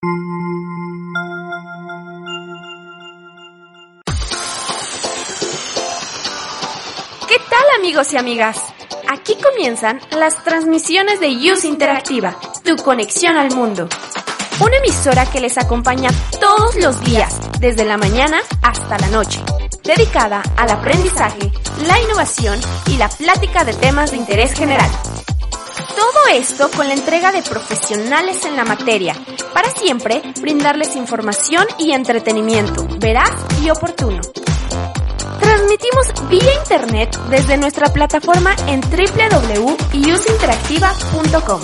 ¿Qué tal amigos y amigas? Aquí comienzan las transmisiones de Use Interactiva, tu conexión al mundo. Una emisora que les acompaña todos los días, desde la mañana hasta la noche, dedicada al aprendizaje, la innovación y la plática de temas de interés general. Todo esto con la entrega de profesionales en la materia, para siempre brindarles información y entretenimiento veraz y oportuno. Transmitimos vía internet desde nuestra plataforma en www.useinteractiva.com.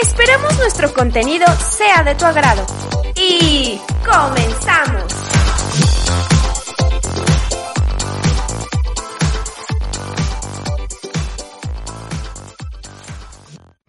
Esperamos nuestro contenido sea de tu agrado. Y comenzamos.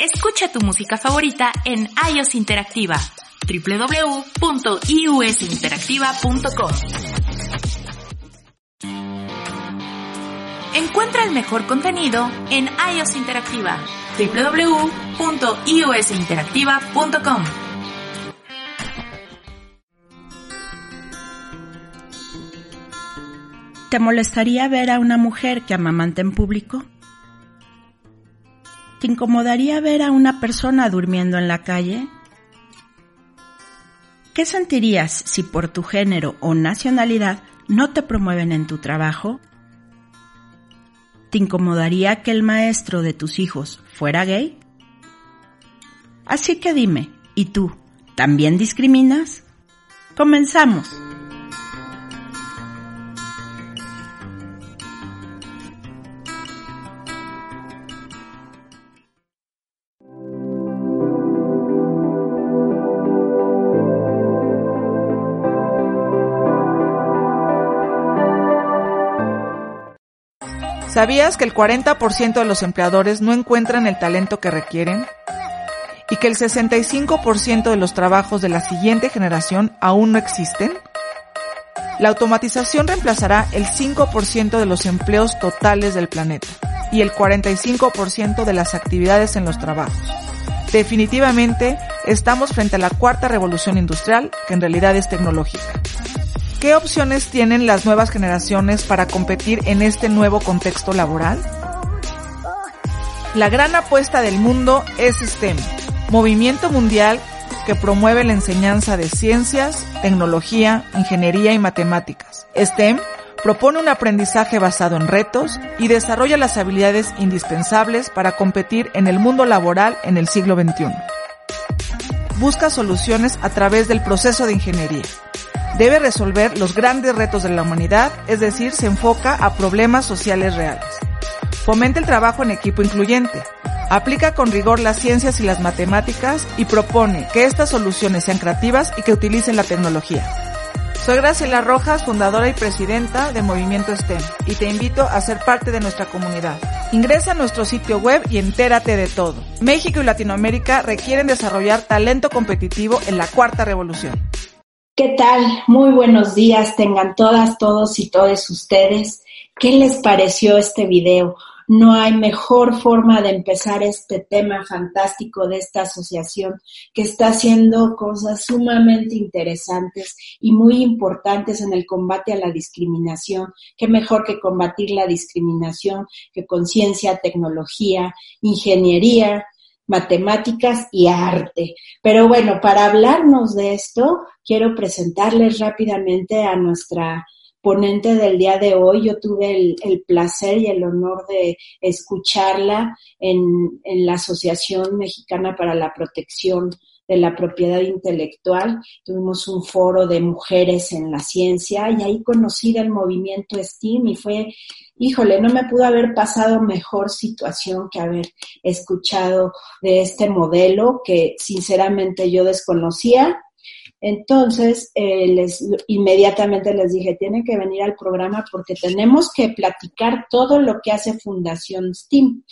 Escucha tu música favorita en iOS Interactiva www.iusinteractiva.com Encuentra el mejor contenido en iOS Interactiva www.iusinteractiva.com ¿Te molestaría ver a una mujer que amamanta en público? ¿Te incomodaría ver a una persona durmiendo en la calle? ¿Qué sentirías si por tu género o nacionalidad no te promueven en tu trabajo? ¿Te incomodaría que el maestro de tus hijos fuera gay? Así que dime, ¿y tú también discriminas? Comenzamos. ¿Sabías que el 40% de los empleadores no encuentran el talento que requieren? ¿Y que el 65% de los trabajos de la siguiente generación aún no existen? La automatización reemplazará el 5% de los empleos totales del planeta y el 45% de las actividades en los trabajos. Definitivamente, estamos frente a la cuarta revolución industrial, que en realidad es tecnológica. ¿Qué opciones tienen las nuevas generaciones para competir en este nuevo contexto laboral? La gran apuesta del mundo es STEM, movimiento mundial que promueve la enseñanza de ciencias, tecnología, ingeniería y matemáticas. STEM propone un aprendizaje basado en retos y desarrolla las habilidades indispensables para competir en el mundo laboral en el siglo XXI. Busca soluciones a través del proceso de ingeniería debe resolver los grandes retos de la humanidad, es decir, se enfoca a problemas sociales reales. Fomenta el trabajo en equipo incluyente. Aplica con rigor las ciencias y las matemáticas y propone que estas soluciones sean creativas y que utilicen la tecnología. Soy Graciela Rojas, fundadora y presidenta de Movimiento STEM, y te invito a ser parte de nuestra comunidad. Ingresa a nuestro sitio web y entérate de todo. México y Latinoamérica requieren desarrollar talento competitivo en la cuarta revolución. ¿Qué tal? Muy buenos días, tengan todas, todos y todos ustedes. ¿Qué les pareció este video? No hay mejor forma de empezar este tema fantástico de esta asociación que está haciendo cosas sumamente interesantes y muy importantes en el combate a la discriminación. Qué mejor que combatir la discriminación que con ciencia, tecnología, ingeniería, matemáticas y arte. Pero bueno, para hablarnos de esto, quiero presentarles rápidamente a nuestra ponente del día de hoy. Yo tuve el, placer y el honor de escucharla en, la Asociación Mexicana para la Protección de la propiedad intelectual. Tuvimos un foro de mujeres en la ciencia y ahí conocí el movimiento STEAM y fue, híjole, no me pudo haber pasado mejor situación que haber escuchado de este modelo que sinceramente yo desconocía. Entonces, eh, les, inmediatamente les dije, tienen que venir al programa porque tenemos que platicar todo lo que hace Fundación STEAM.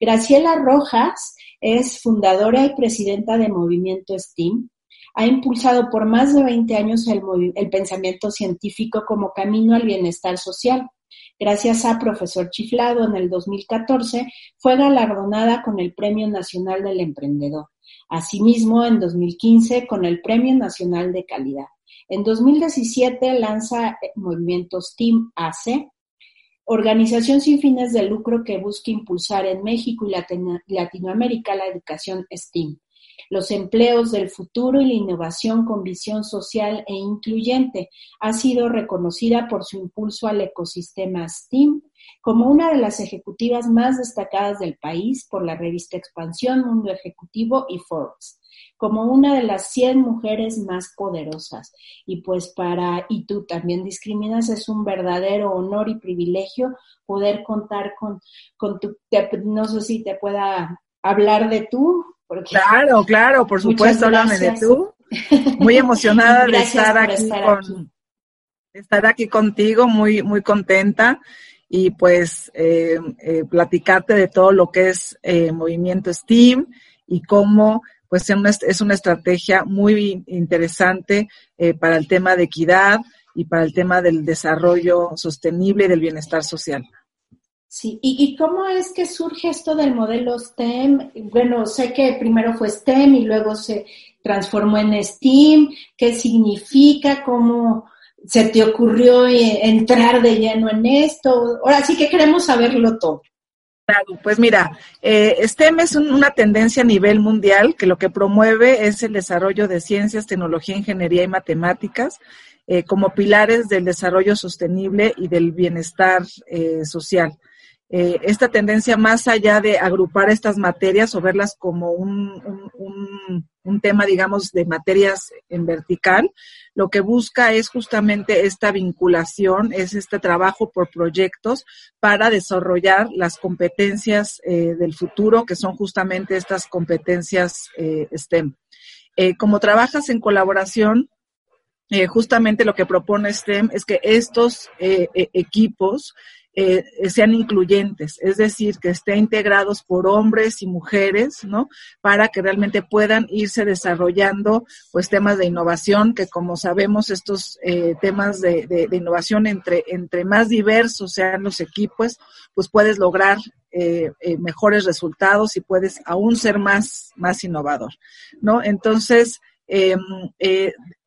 Graciela Rojas es fundadora y presidenta de Movimiento STEAM. Ha impulsado por más de 20 años el, pensamiento científico como camino al bienestar social. Gracias a Profesor Chiflado, en el 2014 fue galardonada con el Premio Nacional del Emprendedor. Asimismo, en 2015 con el Premio Nacional de Calidad. En 2017 lanza Movimiento STEAM AC, organización sin fines de lucro que busca impulsar en México y Latinoamérica la educación STEAM, los empleos del futuro y la innovación con visión social e incluyente. Ha sido reconocida por su impulso al ecosistema STEAM como una de las ejecutivas más destacadas del país por la revista Expansión, Mundo Ejecutivo y Forbes como una de las 100 mujeres más poderosas. Y pues para, y tú también discriminas, es un verdadero honor y privilegio poder contar con, con tu, no sé si te pueda hablar de tú. Claro, claro, por supuesto, háblame de tú. Muy emocionada de estar, aquí, con, estar aquí contigo, muy, muy contenta y pues eh, eh, platicarte de todo lo que es eh, movimiento STEAM y cómo pues es una estrategia muy interesante para el tema de equidad y para el tema del desarrollo sostenible y del bienestar social. Sí, ¿Y, cómo es que surge esto del modelo STEM? Bueno, sé que primero fue STEM y luego se transformó en STEAM. ¿Qué significa? ¿Cómo se te ocurrió eh, entrar de lleno en esto? Ahora sí que queremos saberlo todo. Claro, pues mira, eh, STEM es una tendencia a nivel mundial que lo que promueve es el desarrollo de ciencias, tecnología, ingeniería y matemáticas eh, como pilares del desarrollo sostenible y del bienestar eh, social. Eh, esta tendencia más allá de agrupar estas materias o verlas como un, un, tema, digamos, de materias en vertical, lo que busca es justamente esta vinculación, es este trabajo por proyectos para desarrollar las competencias eh, del futuro, que son justamente estas competencias eh, STEM. como trabajas en colaboración, justamente lo que propone STEM es que estos equipos eh, sean incluyentes, es decir, que estén integrados por hombres y mujeres, ¿no? Para que realmente puedan irse desarrollando, pues, temas de innovación, que como sabemos, estos eh, temas de, de, innovación, entre, entre más diversos sean los equipos, pues puedes lograr eh, mejores resultados y puedes aún ser más, más innovador, ¿no? Entonces, em,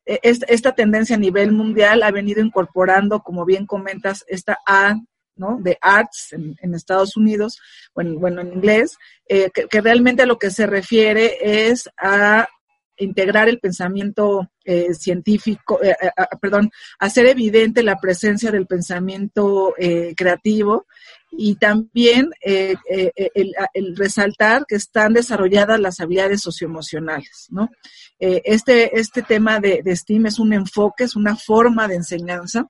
esta tendencia a nivel mundial ha venido incorporando, como bien comentas, esta A ¿no? de arts en, Estados Unidos, bueno, bueno en inglés, eh, que, realmente a lo que se refiere es a integrar el pensamiento eh, científico, eh, perdón, hacer evidente la presencia del pensamiento creativo y también el, el, resaltar que están desarrolladas las habilidades socioemocionales, ¿no? este, este tema de, de STEAM es un enfoque, es una forma de enseñanza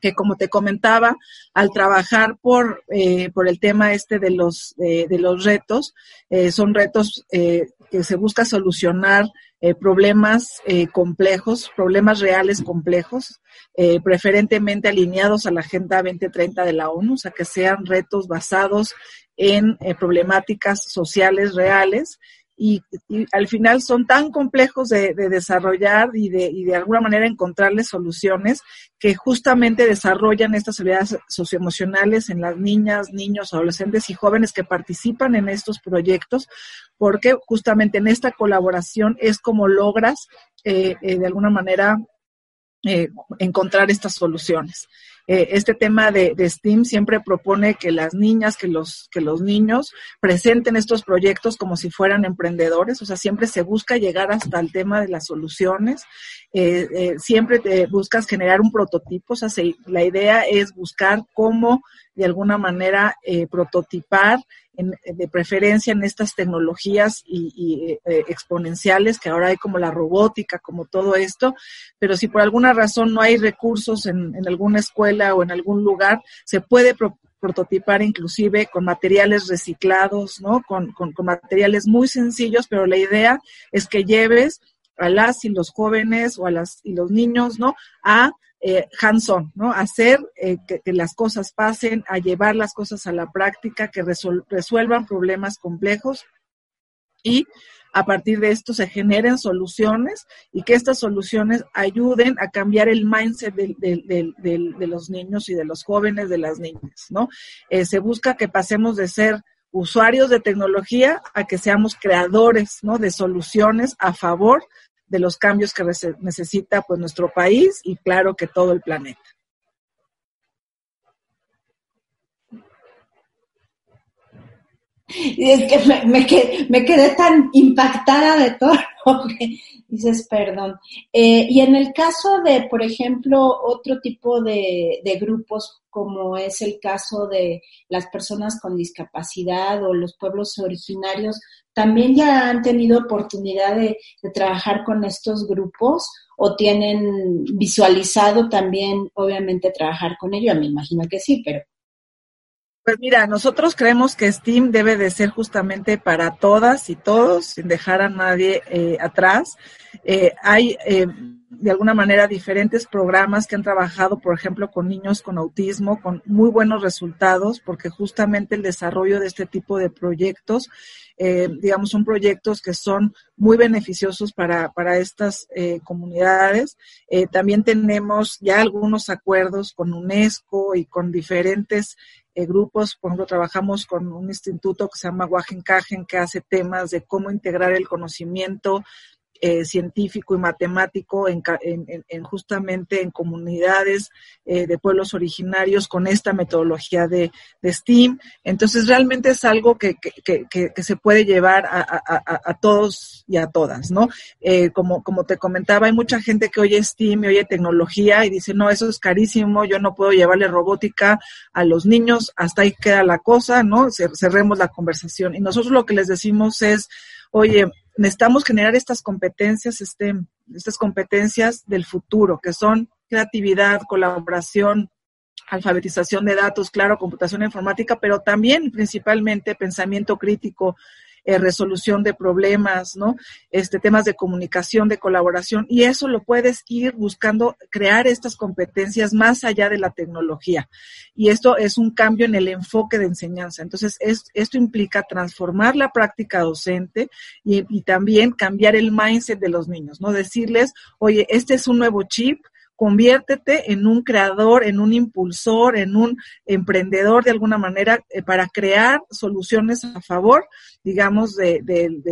que como te comentaba, al trabajar por, eh, por el tema este de los, de los retos, eh, son retos eh, que se busca solucionar problemas complejos, problemas reales complejos, preferentemente alineados a la Agenda 2030 de la ONU, o sea, que sean retos basados en problemáticas sociales reales y, al final son tan complejos de, desarrollar y de, y de alguna manera encontrarles soluciones que justamente desarrollan estas habilidades socioemocionales en las niñas, niños, adolescentes y jóvenes que participan en estos proyectos, porque justamente en esta colaboración es como logras eh, eh, de alguna manera eh, encontrar estas soluciones. Eh, este tema de, STEAM siempre propone que las niñas, que los, que los niños presenten estos proyectos como si fueran emprendedores, o sea, siempre se busca llegar hasta el tema de las soluciones, eh, siempre te buscas generar un prototipo, o sea, la idea es buscar cómo de alguna manera prototipar de preferencia en estas tecnologías y, eh, exponenciales que ahora hay como la robótica, como todo esto, pero si por alguna razón no hay recursos en, alguna escuela o en algún lugar, se puede prototipar inclusive con materiales reciclados, ¿no? Con, con, con materiales muy sencillos, pero la idea es que lleves a las y los jóvenes o a las y los niños, ¿no? A eh, hands-on, ¿no? Hacer eh, que, las cosas pasen, a llevar las cosas a la práctica, que resuelvan problemas complejos y a partir de esto se generen soluciones y que estas soluciones ayuden a cambiar el mindset de, los niños y de los jóvenes, de las niñas, ¿no? Eh, se busca que pasemos de ser usuarios de tecnología a que seamos creadores, ¿no? De soluciones a favor de los cambios que necesita pues nuestro país y claro que todo el planeta. Y es que me, quedé, tan impactada de todo que dices, perdón. Eh, y en el caso de, por ejemplo, otro tipo de, de, grupos, como es el caso de las personas con discapacidad o los pueblos originarios, ¿también ya han tenido oportunidad de, de trabajar con estos grupos o tienen visualizado también, obviamente, trabajar con ellos? Me imagino que sí, pero pues mira, nosotros creemos que STEAM debe de ser justamente para todas y todos, sin dejar a nadie eh, atrás. Eh, hay eh, de alguna manera diferentes programas que han trabajado, por ejemplo, con niños con autismo, con muy buenos resultados, porque justamente el desarrollo de este tipo de proyectos, digamos, son proyectos que son muy beneficiosos para, para estas comunidades. también tenemos ya algunos acuerdos con UNESCO y con diferentes eh, grupos, por ejemplo, trabajamos con un instituto que se llama Wagenkagen, que hace temas de cómo integrar el conocimiento eh, científico y matemático en, justamente en comunidades eh, de pueblos originarios con esta metodología de, STEAM. Entonces, realmente es algo que, se puede llevar a, todos y a todas, ¿no? Eh, como, como te comentaba, hay mucha gente que oye STEAM y oye tecnología y dice, no, eso es carísimo, yo no puedo llevarle robótica a los niños, hasta ahí queda la cosa, ¿no? Cerremos la conversación. Y nosotros lo que les decimos es, oye, necesitamos generar estas competencias, este, estas competencias del futuro, que son creatividad, colaboración, alfabetización de datos, claro, computación informática, pero también principalmente pensamiento crítico, eh, resolución de problemas, ¿no? Este, temas de comunicación, de colaboración, y eso lo puedes ir buscando crear estas competencias más allá de la tecnología. Y esto es un cambio en el enfoque de enseñanza. Entonces, esto implica transformar la práctica docente y, y también cambiar el mindset de los niños, ¿no? Decirles, oye, este es un nuevo chip, conviértete en un creador, en un impulsor, en un emprendedor de alguna manera eh, para crear soluciones a favor, digamos, de, del,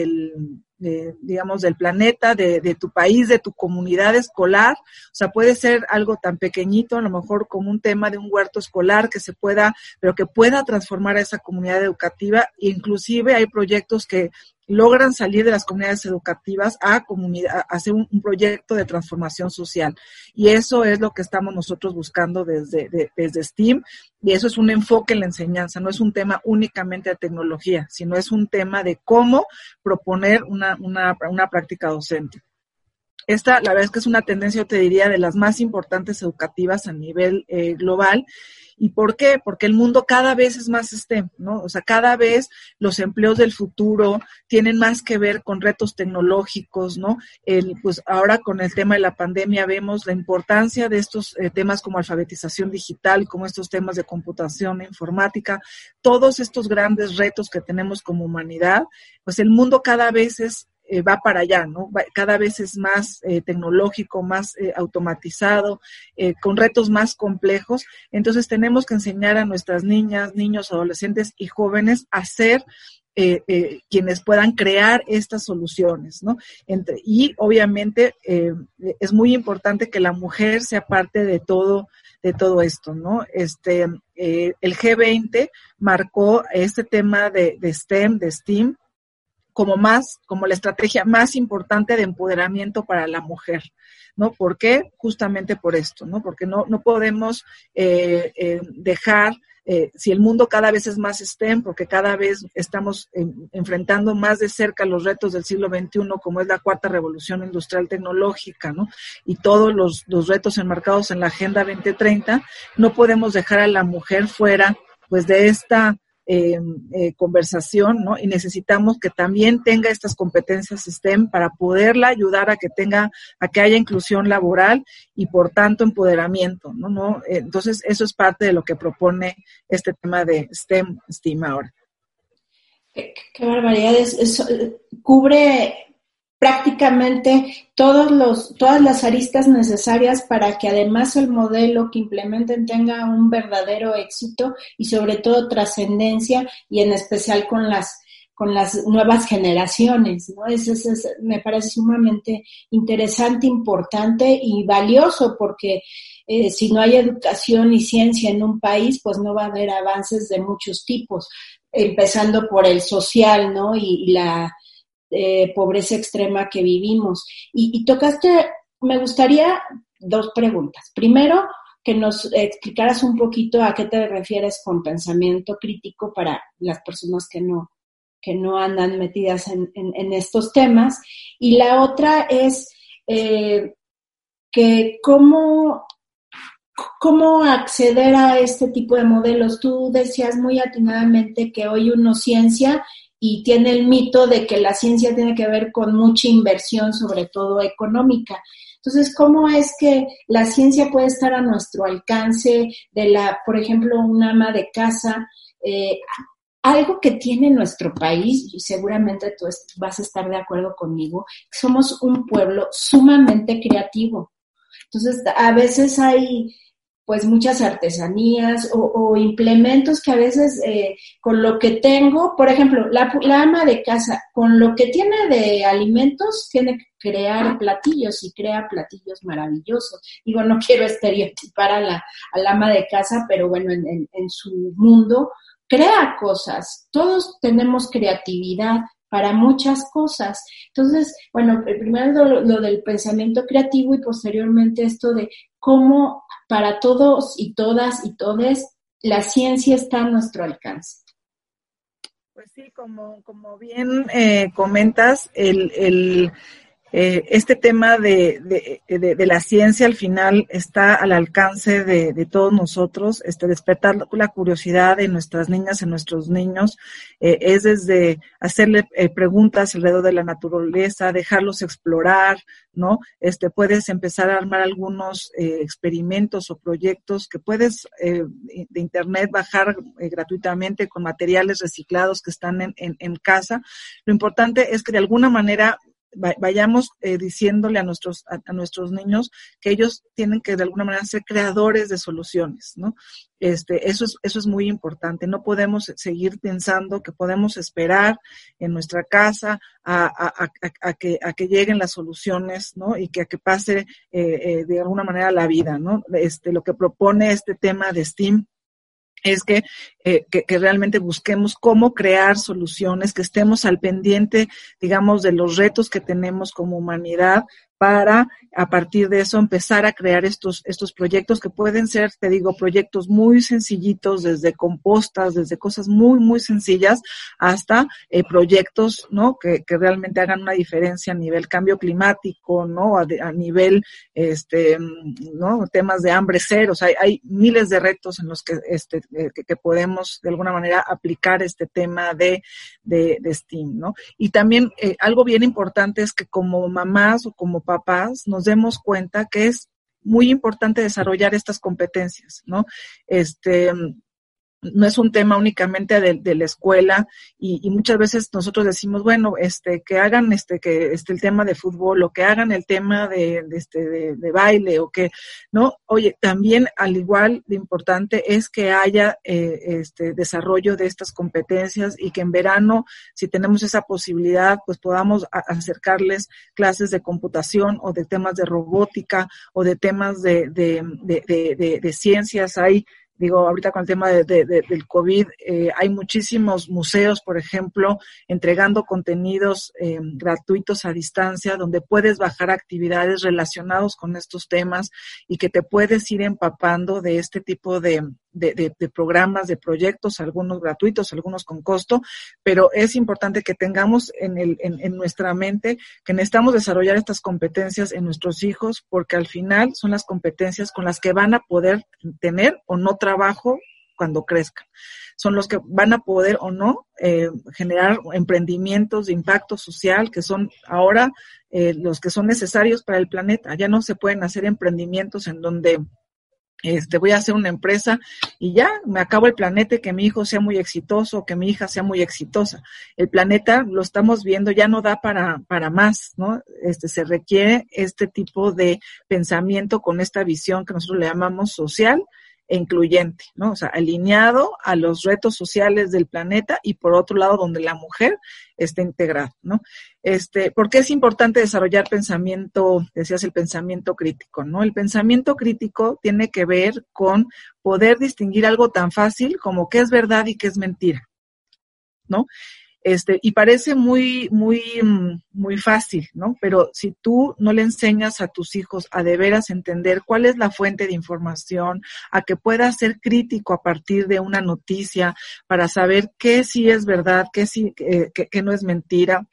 digamos, del planeta, de, de, tu país, de tu comunidad escolar. O sea, puede ser algo tan pequeñito, a lo mejor como un tema de un huerto escolar que se pueda, pero que pueda transformar a esa comunidad educativa. Inclusive hay proyectos que logran salir de las comunidades educativas a, comunidad, hacer un, proyecto de transformación social. Y eso es lo que estamos nosotros buscando desde, desde STEAM. Y eso es un enfoque en la enseñanza, no es un tema únicamente de tecnología, sino es un tema de cómo proponer una, una, una práctica docente. Esta, la verdad es que es una tendencia, te diría, de las más importantes educativas a nivel eh, global ¿Y por qué? Porque el mundo cada vez es más STEM, ¿no? O sea, cada vez los empleos del futuro tienen más que ver con retos tecnológicos, ¿no? El, pues ahora con el tema de la pandemia vemos la importancia de estos eh, temas como alfabetización digital, como estos temas de computación e informática, todos estos grandes retos que tenemos como humanidad, pues el mundo cada vez es eh, va para allá, ¿no? cada vez es más eh, tecnológico, más eh, automatizado, con retos más complejos. Entonces tenemos que enseñar a nuestras niñas, niños, adolescentes y jóvenes a ser quienes puedan crear estas soluciones, ¿no? Entre, y obviamente es muy importante que la mujer sea parte de todo, de todo esto, ¿no? Este, el G20 marcó este tema de, de STEM, de STEAM, como más, como la estrategia más importante de empoderamiento para la mujer, ¿no? ¿Por qué? Justamente por esto, ¿no? Porque no, no podemos eh, eh, dejar, eh, si el mundo cada vez es más STEM, porque cada vez estamos enfrentando más de cerca los retos del siglo XXI, como es la cuarta revolución industrial tecnológica, ¿no? Y todos los, los retos enmarcados en la Agenda 2030, no podemos dejar a la mujer fuera, pues, de esta eh, eh, conversación, ¿no? Y necesitamos que también tenga estas competencias STEM para poderla ayudar a que tenga, a que haya inclusión laboral y por tanto empoderamiento, ¿no? Eh, entonces, eso es parte de lo que propone este tema de STEM, STEAM ahora. Qué, barbaridad, es, cubre prácticamente todos los, todas las aristas necesarias para que además el modelo que implementen tenga un verdadero éxito y sobre todo trascendencia y en especial con las con las nuevas generaciones, ¿no? Eso, me parece sumamente interesante, importante y valioso porque eh, si no hay educación y ciencia en un país, pues no va a haber avances de muchos tipos, empezando por el social, ¿no? y la, pobreza extrema que vivimos. Y, tocaste, me gustaría dos preguntas. Primero, que nos explicaras un poquito a qué te refieres con pensamiento crítico para las personas que no, que no andan metidas en, estos temas. Y la otra es eh, que cómo, cómo acceder a este tipo de modelos. Tú decías muy atinadamente que hoy uno ciencia y tiene el mito de que la ciencia tiene que ver con mucha inversión, sobre todo económica. Entonces, ¿cómo es que la ciencia puede estar a nuestro alcance de la, por ejemplo, un ama de casa? Eh, algo que tiene nuestro país, y seguramente tú vas a estar de acuerdo conmigo, somos un pueblo sumamente creativo. Entonces, a veces hay pues muchas artesanías o, implementos que a veces eh, con lo que tengo, por ejemplo, la, ama de casa, con lo que tiene de alimentos, tiene que crear platillos y crea platillos maravillosos. Digo, no quiero estereotipar a la, ama de casa, pero bueno, en, su mundo crea cosas. Todos tenemos creatividad para muchas cosas. Entonces, bueno, primero lo, del pensamiento creativo y posteriormente esto de cómo para todos y todas y todes la ciencia está a nuestro alcance. Pues sí, como, como bien eh, comentas, el, el, eh, este tema de, de, la ciencia al final está al alcance de, todos nosotros, este, despertar la curiosidad de nuestras niñas y nuestros niños, eh, es desde hacerle eh, preguntas alrededor de la naturaleza, dejarlos explorar, ¿no? Este, puedes empezar a armar algunos experimentos o proyectos que puedes de internet bajar gratuitamente con materiales reciclados que están en, en casa. Lo importante es que de alguna manera vayamos eh, diciéndole a nuestros, a, nuestros niños que ellos tienen que de alguna manera ser creadores de soluciones, ¿no? Este, eso es, eso es muy importante. No podemos seguir pensando que podemos esperar en nuestra casa a, que, a que lleguen las soluciones, ¿no? Y que a que pase eh, eh, de alguna manera la vida, ¿no? Este, lo que propone este tema de STEAM es eh, que, que, realmente busquemos cómo crear soluciones, que estemos al pendiente, digamos, de los retos que tenemos como humanidad para a partir de eso empezar a crear estos, estos proyectos que pueden ser, te digo, proyectos muy sencillitos, desde compostas, desde cosas muy, muy sencillas, hasta eh, proyectos, ¿no? Que, que, realmente hagan una diferencia a nivel cambio climático, ¿no? A, a nivel, este, ¿no? Temas de hambre cero, o sea, hay, hay miles de retos en los que, este, eh, que, podemos de alguna manera aplicar este tema de, de, de STEAM, ¿no? Y también eh, algo bien importante es que como mamás o como papás nos demos cuenta que es muy importante desarrollar estas competencias, ¿no? Este, no es un tema únicamente de, la escuela y, y, muchas veces nosotros decimos bueno este que hagan este que este el tema de fútbol o que hagan el tema de, este de, baile o que no oye también al igual de importante es que haya eh, este desarrollo de estas competencias y que en verano si tenemos esa posibilidad pues podamos acercarles clases de computación o de temas de robótica o de temas de, de ciencias. Hay Digo, ahorita con el tema de, de, de, del COVID, eh, hay muchísimos museos, por ejemplo, entregando contenidos eh, gratuitos a distancia, donde puedes bajar actividades relacionados con estos temas y que te puedes ir empapando de este tipo de, de, de, de, programas, de proyectos, algunos gratuitos, algunos con costo, pero es importante que tengamos en, el, en, nuestra mente que necesitamos desarrollar estas competencias en nuestros hijos porque al final son las competencias con las que van a poder tener o no trabajo cuando crezcan. Son los que van a poder o no eh, generar emprendimientos de impacto social que son ahora eh, los que son necesarios para el planeta. Ya no se pueden hacer emprendimientos en donde este, voy a hacer una empresa y ya me acabo el planeta que mi hijo sea muy exitoso, que mi hija sea muy exitosa. El planeta lo estamos viendo, ya no da para, para más, ¿no? Este, se requiere este tipo de pensamiento con esta visión que nosotros le llamamos social, e incluyente, ¿no? O sea, alineado a los retos sociales del planeta y por otro lado donde la mujer esté integrada, ¿no? Este, porque es importante desarrollar pensamiento, decías el pensamiento crítico, ¿no? El pensamiento crítico tiene que ver con poder distinguir algo tan fácil como qué es verdad y qué es mentira, ¿no? Este, y parece muy, muy, mm, muy fácil, ¿no? Pero si tú no le enseñas a tus hijos a de veras entender cuál es la fuente de información, a que pueda ser crítico a partir de una noticia para saber qué sí es verdad, qué sí, eh, qué no es mentira,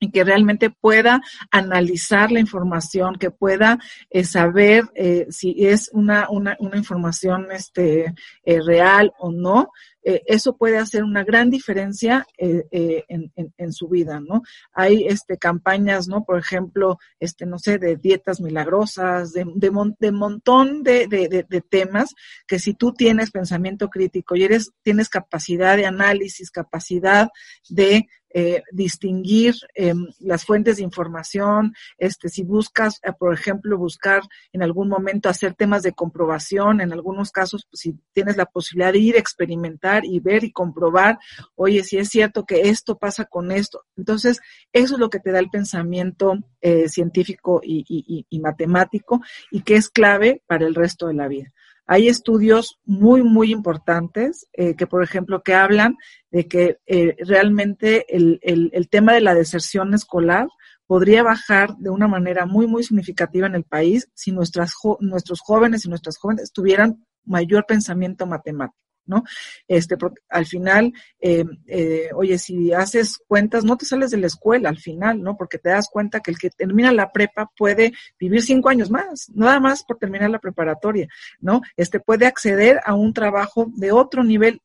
y que realmente pueda analizar la información, que pueda eh, saber eh, si es una, una, una información este, eh, real o no, eh, eso puede hacer una gran diferencia en, en, en, su vida, ¿no? Hay este, campañas, ¿no? Por ejemplo, este, no sé, de dietas milagrosas, de, de, de montón de, de, de temas que si tú tienes pensamiento crítico y eres, tienes capacidad de análisis, capacidad de eh, distinguir eh, las fuentes de información, este, si buscas, eh, por ejemplo, buscar en algún momento hacer temas de comprobación, en algunos casos, pues, si tienes la posibilidad de ir a experimentar y ver y comprobar, oye, si es cierto que esto pasa con esto. Entonces, eso es lo que te da el pensamiento eh, científico y matemático y que es clave para el resto de la vida. Hay estudios muy, muy importantes eh, que, por ejemplo, que hablan de que eh, realmente el, el, tema de la deserción escolar podría bajar de una manera muy, muy significativa en el país si nuestras, nuestros jóvenes y nuestras jóvenes tuvieran mayor pensamiento matemático. ¿No? Este, porque al final, eh, eh, oye, si haces cuentas, no te sales de la escuela al final, ¿no? Porque te das cuenta que el que termina la prepa puede vivir cinco años más, nada más por terminar la preparatoria, ¿no? Este puede acceder a un trabajo de otro nivel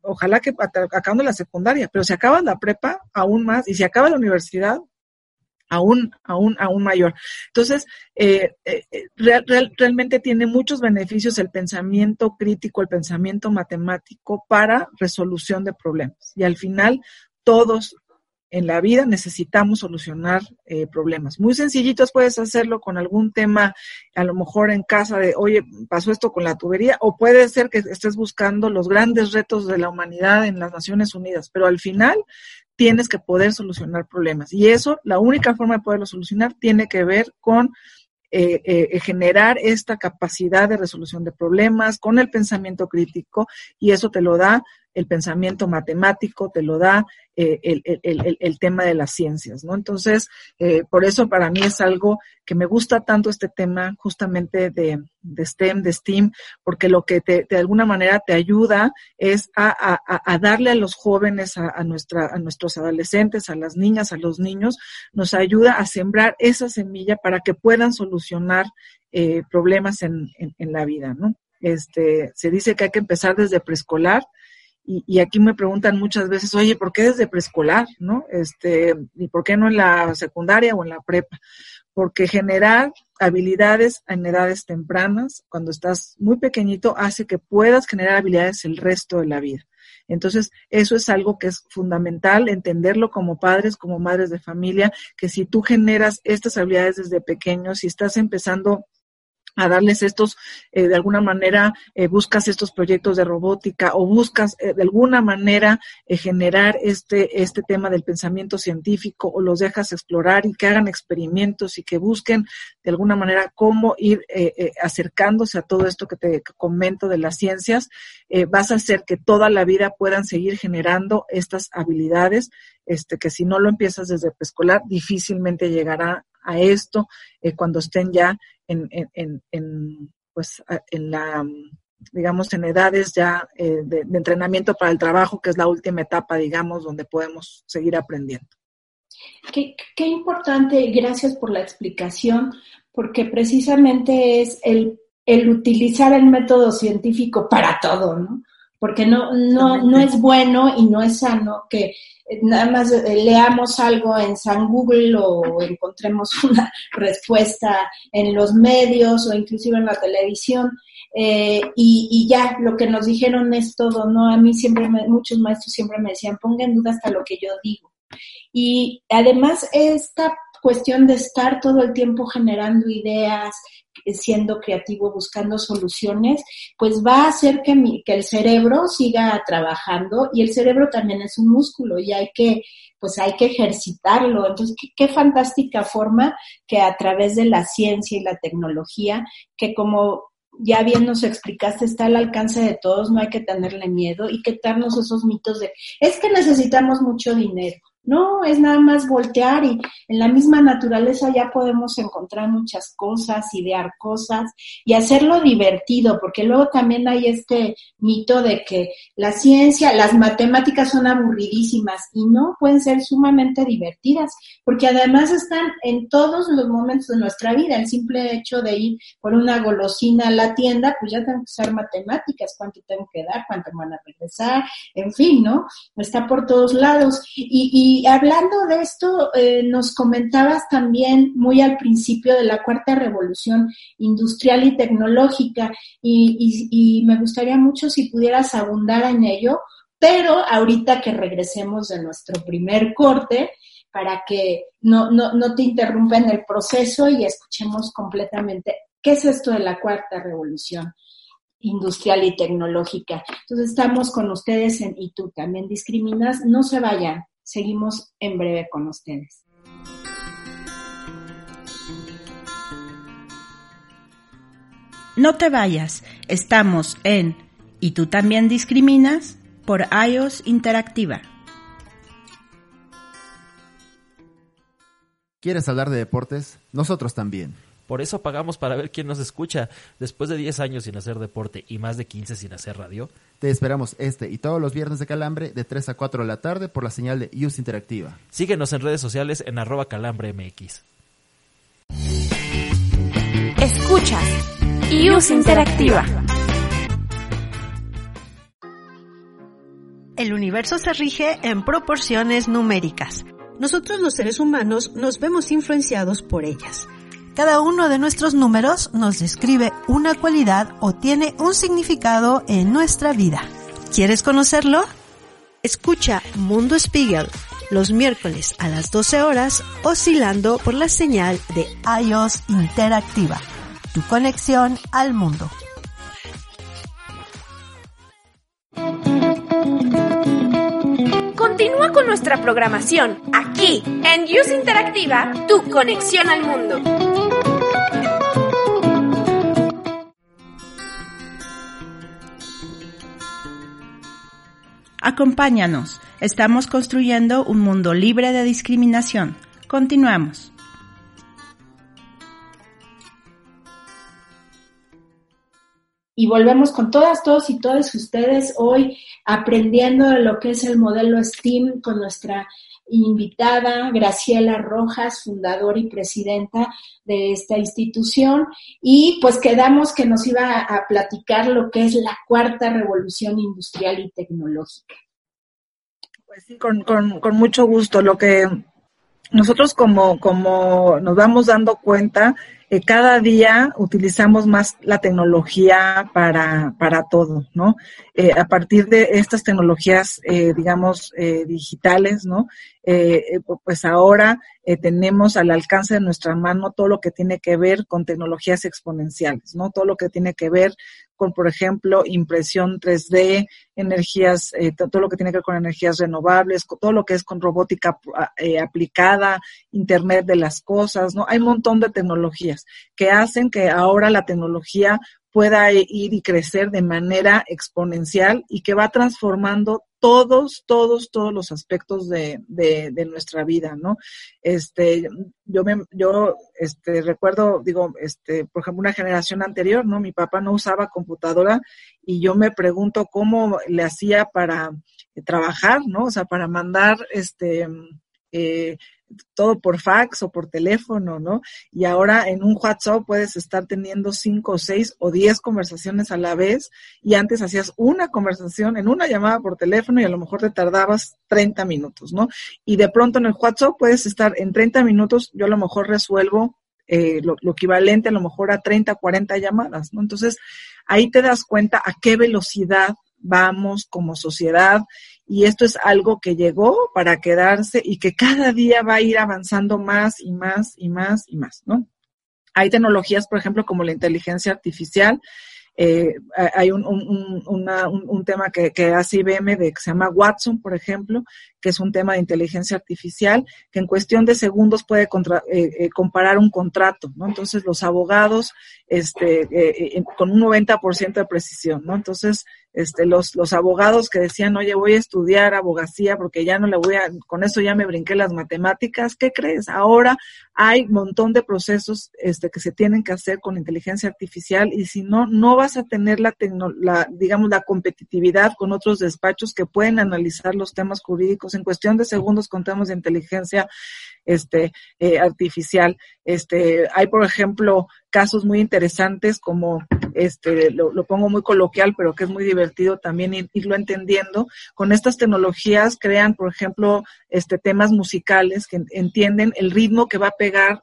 ojalá que acabando la secundaria, pero si acaba la prepa, aún más, y si acaba la universidad, aún, aún, aún mayor. Entonces, eh, eh, real, real, realmente tiene muchos beneficios el pensamiento crítico, el pensamiento matemático para resolución de problemas. Y al final, todos en la vida necesitamos solucionar eh, problemas. Muy sencillitos puedes hacerlo con algún tema, a lo mejor en casa de, oye, pasó esto con la tubería, o puede ser que estés buscando los grandes retos de la humanidad en las Naciones Unidas, pero al final tienes que poder solucionar problemas. Y eso, la única forma de poderlo solucionar tiene que ver con eh, eh, generar esta capacidad de resolución de problemas con el pensamiento crítico y eso te lo da el pensamiento matemático, te lo da eh, el, el, el, el, tema de las ciencias, ¿no? Entonces, eh, por eso para mí es algo que me gusta tanto este tema justamente de, de STEM, de STEAM, porque lo que te, de alguna manera te ayuda es a, a, a darle a los jóvenes, a, a, nuestra, a nuestros adolescentes, a las niñas, a los niños, nos ayuda a sembrar esa semilla para que puedan solucionar eh, problemas en, en, en la vida, ¿no? Este, se dice que hay que empezar desde preescolar, y, y, aquí me preguntan muchas veces, oye, ¿por qué desde preescolar? ¿No? Este, ¿y por qué no en la secundaria o en la prepa? Porque generar habilidades en edades tempranas, cuando estás muy pequeñito, hace que puedas generar habilidades el resto de la vida. Entonces, eso es algo que es fundamental, entenderlo como padres, como madres de familia, que si tú generas estas habilidades desde pequeños, si estás empezando a darles estos, eh, de alguna manera, eh, buscas estos proyectos de robótica o buscas eh, de alguna manera generar este, este tema del pensamiento científico o los dejas explorar y que hagan experimentos y que busquen de alguna manera cómo ir acercándose a todo esto que te comento de las ciencias, vas a hacer que toda la vida puedan seguir generando estas habilidades, este, que si no lo empiezas desde preescolar, difícilmente llegará a esto cuando estén ya en, en, en, pues, en la, digamos, en edades ya eh, de, entrenamiento para el trabajo, que es la última etapa, digamos, donde podemos seguir aprendiendo. Qué, qué importante, gracias por la explicación, porque precisamente es el, el utilizar el método científico para todo, ¿no? Porque no, no, no es bueno y no es sano que nada más eh, leamos algo en San Google o encontremos una respuesta en los medios o inclusive en la televisión eh, y, ya lo que nos dijeron es todo, ¿no? A mí siempre, muchos maestros siempre me decían, ponga en duda hasta lo que yo digo. Y además esta cuestión de estar todo el tiempo generando ideas, siendo creativo, buscando soluciones, pues va a hacer que, que el cerebro siga trabajando y el cerebro también es un músculo y hay que, pues hay que ejercitarlo. Entonces, qué, fantástica forma que a través de la ciencia y la tecnología, que como ya bien nos explicaste, está al alcance de todos, no hay que tenerle miedo y quitarnos esos mitos de, es que necesitamos mucho dinero. No, es nada más voltear y en la misma naturaleza ya podemos encontrar muchas cosas, idear cosas y hacerlo divertido, porque luego también hay este mito de que la ciencia, las matemáticas son aburridísimas y no, pueden ser sumamente divertidas, porque además están en todos los momentos de nuestra vida. El simple hecho de ir por una golosina a la tienda, pues ya tengo que usar matemáticas, cuánto tengo que dar, cuánto van a regresar, en fin, ¿no? Está por todos lados. y, y y hablando de esto, eh, nos comentabas también muy al principio de la cuarta revolución industrial y tecnológica y, me gustaría mucho si pudieras abundar en ello, pero ahorita que regresemos de nuestro primer corte, para que no, no, no te interrumpa en el proceso y escuchemos completamente qué es esto de la cuarta revolución industrial y tecnológica. Entonces estamos con ustedes en Y tú también discriminas. No se vayan. Seguimos en breve con ustedes. No te vayas, estamos en ¿Y tú también discriminas? por iOS Interactiva. ¿Quieres hablar de deportes? Nosotros también. Por eso pagamos para ver quién nos escucha. Después de 10 años sin hacer deporte y más de 15 sin hacer radio. Te esperamos este y todos los viernes de Calambre de 3 a 4 de la tarde por la señal de Use Interactiva. Síguenos en redes sociales en arroba calambremx. Escuchas Use Interactiva. El universo se rige en proporciones numéricas. Nosotros los seres humanos nos vemos influenciados por ellas. Cada uno de nuestros números nos describe una cualidad o tiene un significado en nuestra vida. ¿Quieres conocerlo? Escucha Mundo Spiegel los miércoles a las 12 horas oscilando por la señal de iOS Interactiva, tu conexión al mundo. Continúa con nuestra programación aquí en Use Interactiva, tu conexión al mundo. Acompáñanos, estamos construyendo un mundo libre de discriminación. Continuamos. Y volvemos con todas, todos y todas ustedes hoy aprendiendo lo que es el modelo STEAM con nuestra invitada Graciela Rojas, fundadora y presidenta de esta institución, y pues quedamos que nos iba a platicar lo que es la cuarta revolución industrial y tecnológica. Pues sí, con, mucho gusto. Lo que nosotros como, como nos vamos dando cuenta eh, cada día utilizamos más la tecnología para, para todo, ¿no? Eh, a partir de estas tecnologías, eh, digamos, digitales, ¿no? Pues ahora tenemos al alcance de nuestra mano todo lo que tiene que ver con tecnologías exponenciales, ¿no? Todo lo que tiene que ver con, por ejemplo, impresión 3D, energías, todo lo que tiene que ver con energías renovables, todo lo que es con robótica aplicada, Internet de las cosas, ¿no? Hay un montón de tecnologías que hacen que ahora la tecnología pueda ir y crecer de manera exponencial y que va transformando todos, todos, todos los aspectos de, de, nuestra vida, ¿no? Este, yo me, yo, este, recuerdo, digo, este, por ejemplo, una generación anterior, ¿no? Mi papá no usaba computadora y yo me pregunto cómo le hacía para trabajar, ¿no? O sea, para mandar, este, eh, todo por fax o por teléfono, ¿no? Y ahora en un WhatsApp puedes estar teniendo cinco o seis o diez conversaciones a la vez y antes hacías una conversación en una llamada por teléfono y a lo mejor te tardabas 30 minutos, ¿no? Y de pronto en el WhatsApp puedes estar en 30 minutos, yo a lo mejor resuelvo eh, lo, lo, equivalente a lo mejor a 30, 40 llamadas, ¿no? Entonces, ahí te das cuenta a qué velocidad vamos como sociedad y esto es algo que llegó para quedarse y que cada día va a ir avanzando más y más y más y más, ¿no? Hay tecnologías, por ejemplo, como la inteligencia artificial. Eh, hay un, un, un, tema que, que, hace IBM de, que se llama Watson, por ejemplo, que es un tema de inteligencia artificial, que en cuestión de segundos puede eh, eh, comparar un contrato, ¿no? Entonces, los abogados, este, con un 90% de precisión, ¿no? Entonces, este, los, los abogados que decían, oye, voy a estudiar abogacía porque ya no le voy a, con eso ya me brinqué las matemáticas, ¿qué crees? Ahora hay un montón de procesos este, que se tienen que hacer con inteligencia artificial y si no, no vas a tener la, la, digamos, la competitividad con otros despachos que pueden analizar los temas jurídicos en cuestión de segundos con temas de inteligencia este, eh, artificial. Este, hay, por ejemplo, casos muy interesantes como, este, lo, pongo muy coloquial, pero que es muy divertido también irlo entendiendo. Con estas tecnologías crean, por ejemplo, este, temas musicales que entienden el ritmo que va a pegar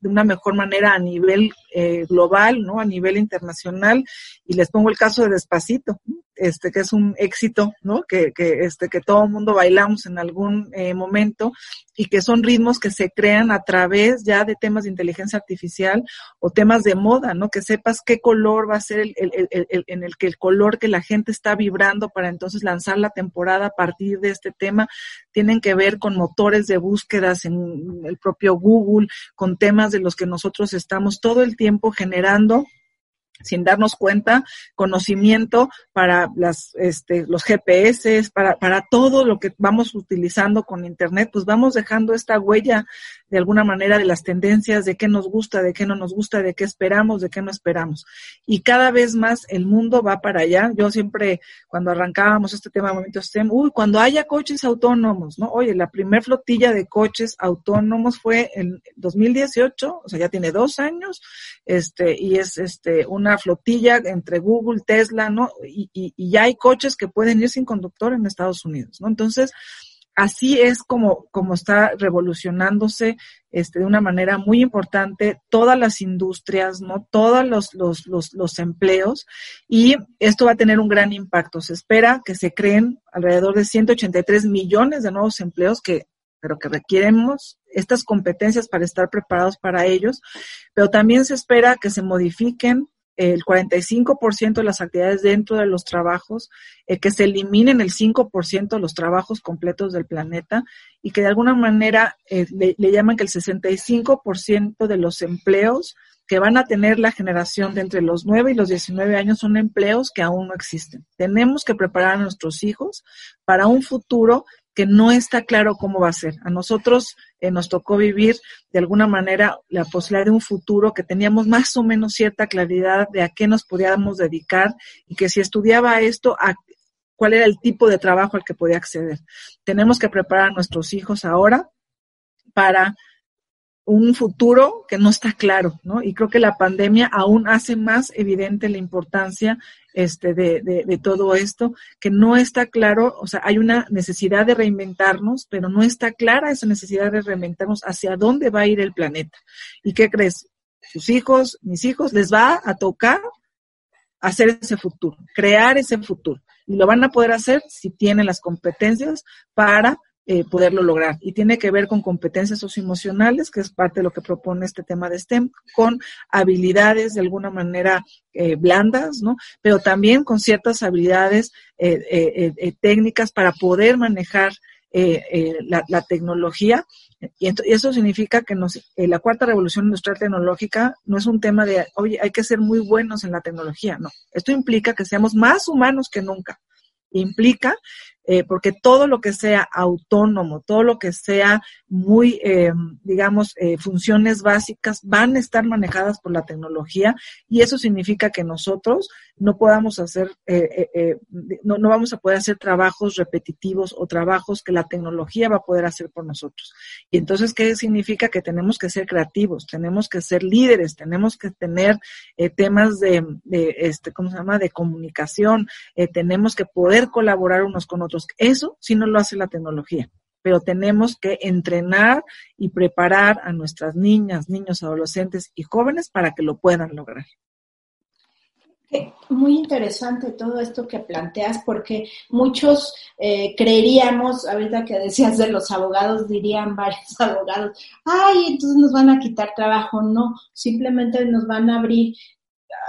de una mejor manera a nivel eh, global, ¿no? A nivel internacional. Y les pongo el caso de Despacito este, que es un éxito, ¿no? Que, que, este, que todo el mundo bailamos en algún eh, momento y que son ritmos que se crean a través ya de temas de inteligencia artificial o temas de moda, ¿no? Que sepas qué color va a ser el, el, el, en el que el color que la gente está vibrando para entonces lanzar la temporada a partir de este tema. Tienen que ver con motores de búsquedas en el propio Google, con temas de los que nosotros estamos todo el tiempo generando sin darnos cuenta, conocimiento para las, este, los GPS, para, para todo lo que vamos utilizando con Internet, pues vamos dejando esta huella de alguna manera de las tendencias, de qué nos gusta, de qué no nos gusta, de qué esperamos, de qué no esperamos. Y cada vez más el mundo va para allá. Yo siempre, cuando arrancábamos este tema de movimiento STEM, uy, cuando haya coches autónomos, ¿no? Oye, la primer flotilla de coches autónomos fue en 2018, o sea, ya tiene dos años, este, y es este, una flotilla entre Google, Tesla, ¿no? Y, y, y ya hay coches que pueden ir sin conductor en Estados Unidos, ¿no? Entonces, así es como, como está revolucionándose este, de una manera muy importante todas las industrias, ¿no? Todos los, los, los, los, empleos y esto va a tener un gran impacto. Se espera que se creen alrededor de 183 millones de nuevos empleos que pero que requeremos estas competencias para estar preparados para ellos, pero también se espera que se modifiquen el 45% de las actividades dentro de los trabajos, eh, que se eliminen el 5% de los trabajos completos del planeta y que de alguna manera eh, le, le, llaman que el 65% de los empleos que van a tener la generación de entre los 9 y los 19 años son empleos que aún no existen. Tenemos que preparar a nuestros hijos para un futuro que no está claro cómo va a ser. A nosotros eh, nos tocó vivir de alguna manera la posibilidad de un futuro que teníamos más o menos cierta claridad de a qué nos podíamos dedicar y que si estudiaba esto, a cuál era el tipo de trabajo al que podía acceder. Tenemos que preparar a nuestros hijos ahora para un futuro que no está claro, ¿no? Y creo que la pandemia aún hace más evidente la importancia este, de, de, todo esto, que no está claro, o sea, hay una necesidad de reinventarnos, pero no está clara esa necesidad de reinventarnos hacia dónde va a ir el planeta. ¿Y qué crees? sus hijos, mis hijos, les va a tocar hacer ese futuro, crear ese futuro. Y lo van a poder hacer si tienen las competencias para eh, poderlo lograr. Y tiene que ver con competencias socioemocionales, que es parte de lo que propone este tema de STEM, con habilidades de alguna manera eh, blandas, ¿no? Pero también con ciertas habilidades eh, técnicas para poder manejar la, la, tecnología. Y, eso significa que nos, la cuarta revolución industrial tecnológica no es un tema de, oye, hay que ser muy buenos en la tecnología, no. Esto implica que seamos más humanos que nunca implica eh, porque todo lo que sea autónomo, todo lo que sea muy, eh, digamos, eh, funciones básicas van a estar manejadas por la tecnología y eso significa que nosotros no podamos hacer, no, no vamos a poder hacer trabajos repetitivos o trabajos que la tecnología va a poder hacer por nosotros. Y entonces, ¿qué significa? Que tenemos que ser creativos, tenemos que ser líderes, tenemos que tener temas de, de, este, ¿cómo se llama?, de comunicación, tenemos que poder colaborar unos con otros eso sí no lo hace la tecnología, pero tenemos que entrenar y preparar a nuestras niñas, niños, adolescentes y jóvenes para que lo puedan lograr. Muy interesante todo esto que planteas, porque muchos eh, creeríamos, ahorita que decías de los abogados, dirían varios abogados, ay, entonces nos van a quitar trabajo. No, simplemente nos van a abrir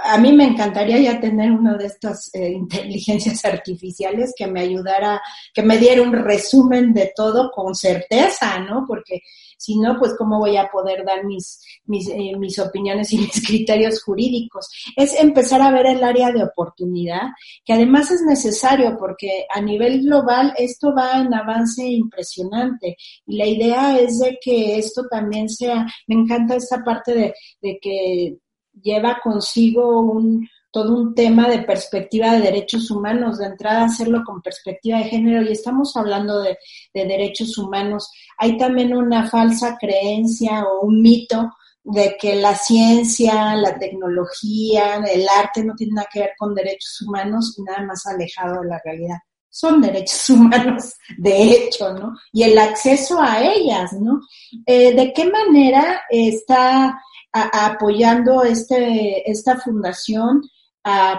a mí me encantaría ya tener una de estas eh, inteligencias artificiales que me ayudara, que me diera un resumen de todo con certeza, ¿no? Porque si no, pues cómo voy a poder dar mis, mis, eh, mis opiniones y mis criterios jurídicos. Es empezar a ver el área de oportunidad, que además es necesario porque a nivel global esto va en avance impresionante y la idea es de que esto también sea, me encanta esta parte de, de que lleva consigo un, todo un tema de perspectiva de derechos humanos, de entrada hacerlo con perspectiva de género, y estamos hablando de, de, derechos humanos. Hay también una falsa creencia o un mito de que la ciencia, la tecnología, el arte no tienen nada que ver con derechos humanos nada más alejado de la realidad. Son derechos humanos, de hecho, ¿no? Y el acceso a ellas, ¿no? Eh, ¿De qué manera está apoyando este, esta fundación,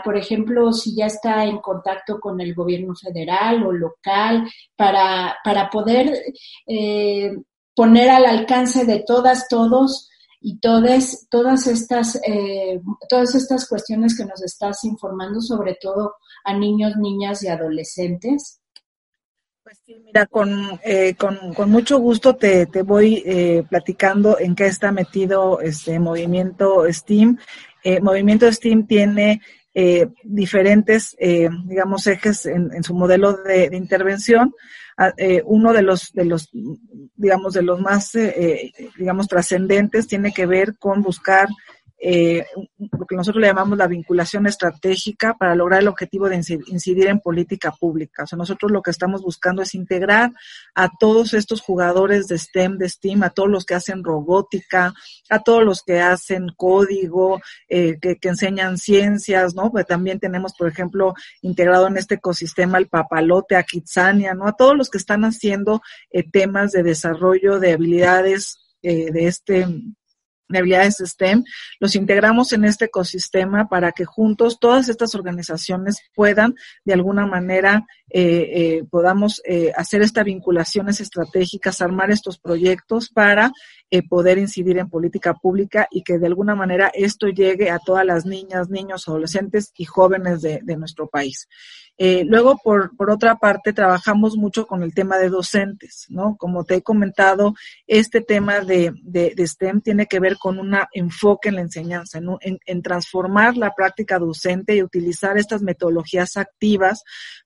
por ejemplo, si ya está en contacto con el gobierno federal o local, para, para poder eh, poner al alcance de todas, todos y todas, todas, estas, eh, todas estas cuestiones que nos estás informando, sobre todo a niños, niñas y adolescentes. Pues sí, mira, con, eh, con, mucho gusto te, te voy eh, platicando en qué está metido este movimiento STEAM. Eh, movimiento STEAM tiene eh, diferentes, eh, digamos, ejes en, su modelo de, intervención. Ah, uno de los, de los, digamos, de los más, digamos, trascendentes tiene que ver con buscar eh, lo que nosotros le llamamos la vinculación estratégica para lograr el objetivo de incidir en política pública. O sea, nosotros lo que estamos buscando es integrar a todos estos jugadores de STEM, de STEAM, a todos los que hacen robótica, a todos los que hacen código, eh, que, enseñan ciencias, ¿no? Pues también tenemos, por ejemplo, integrado en este ecosistema el papalote, a Kitsania, ¿no? A todos los que están haciendo eh, temas de desarrollo de habilidades eh, de este de STEM, los integramos en este ecosistema para que juntos todas estas organizaciones puedan de alguna manera eh, eh, podamos eh, hacer estas vinculaciones estratégicas, armar estos proyectos para eh, poder incidir en política pública y que de alguna manera esto llegue a todas las niñas, niños, adolescentes y jóvenes de, nuestro país. Eh, luego, por, por otra parte, trabajamos mucho con el tema de docentes, ¿no? Como te he comentado, este tema de, de, de STEM tiene que ver con un enfoque en la enseñanza, en, en transformar la práctica docente y utilizar estas metodologías activas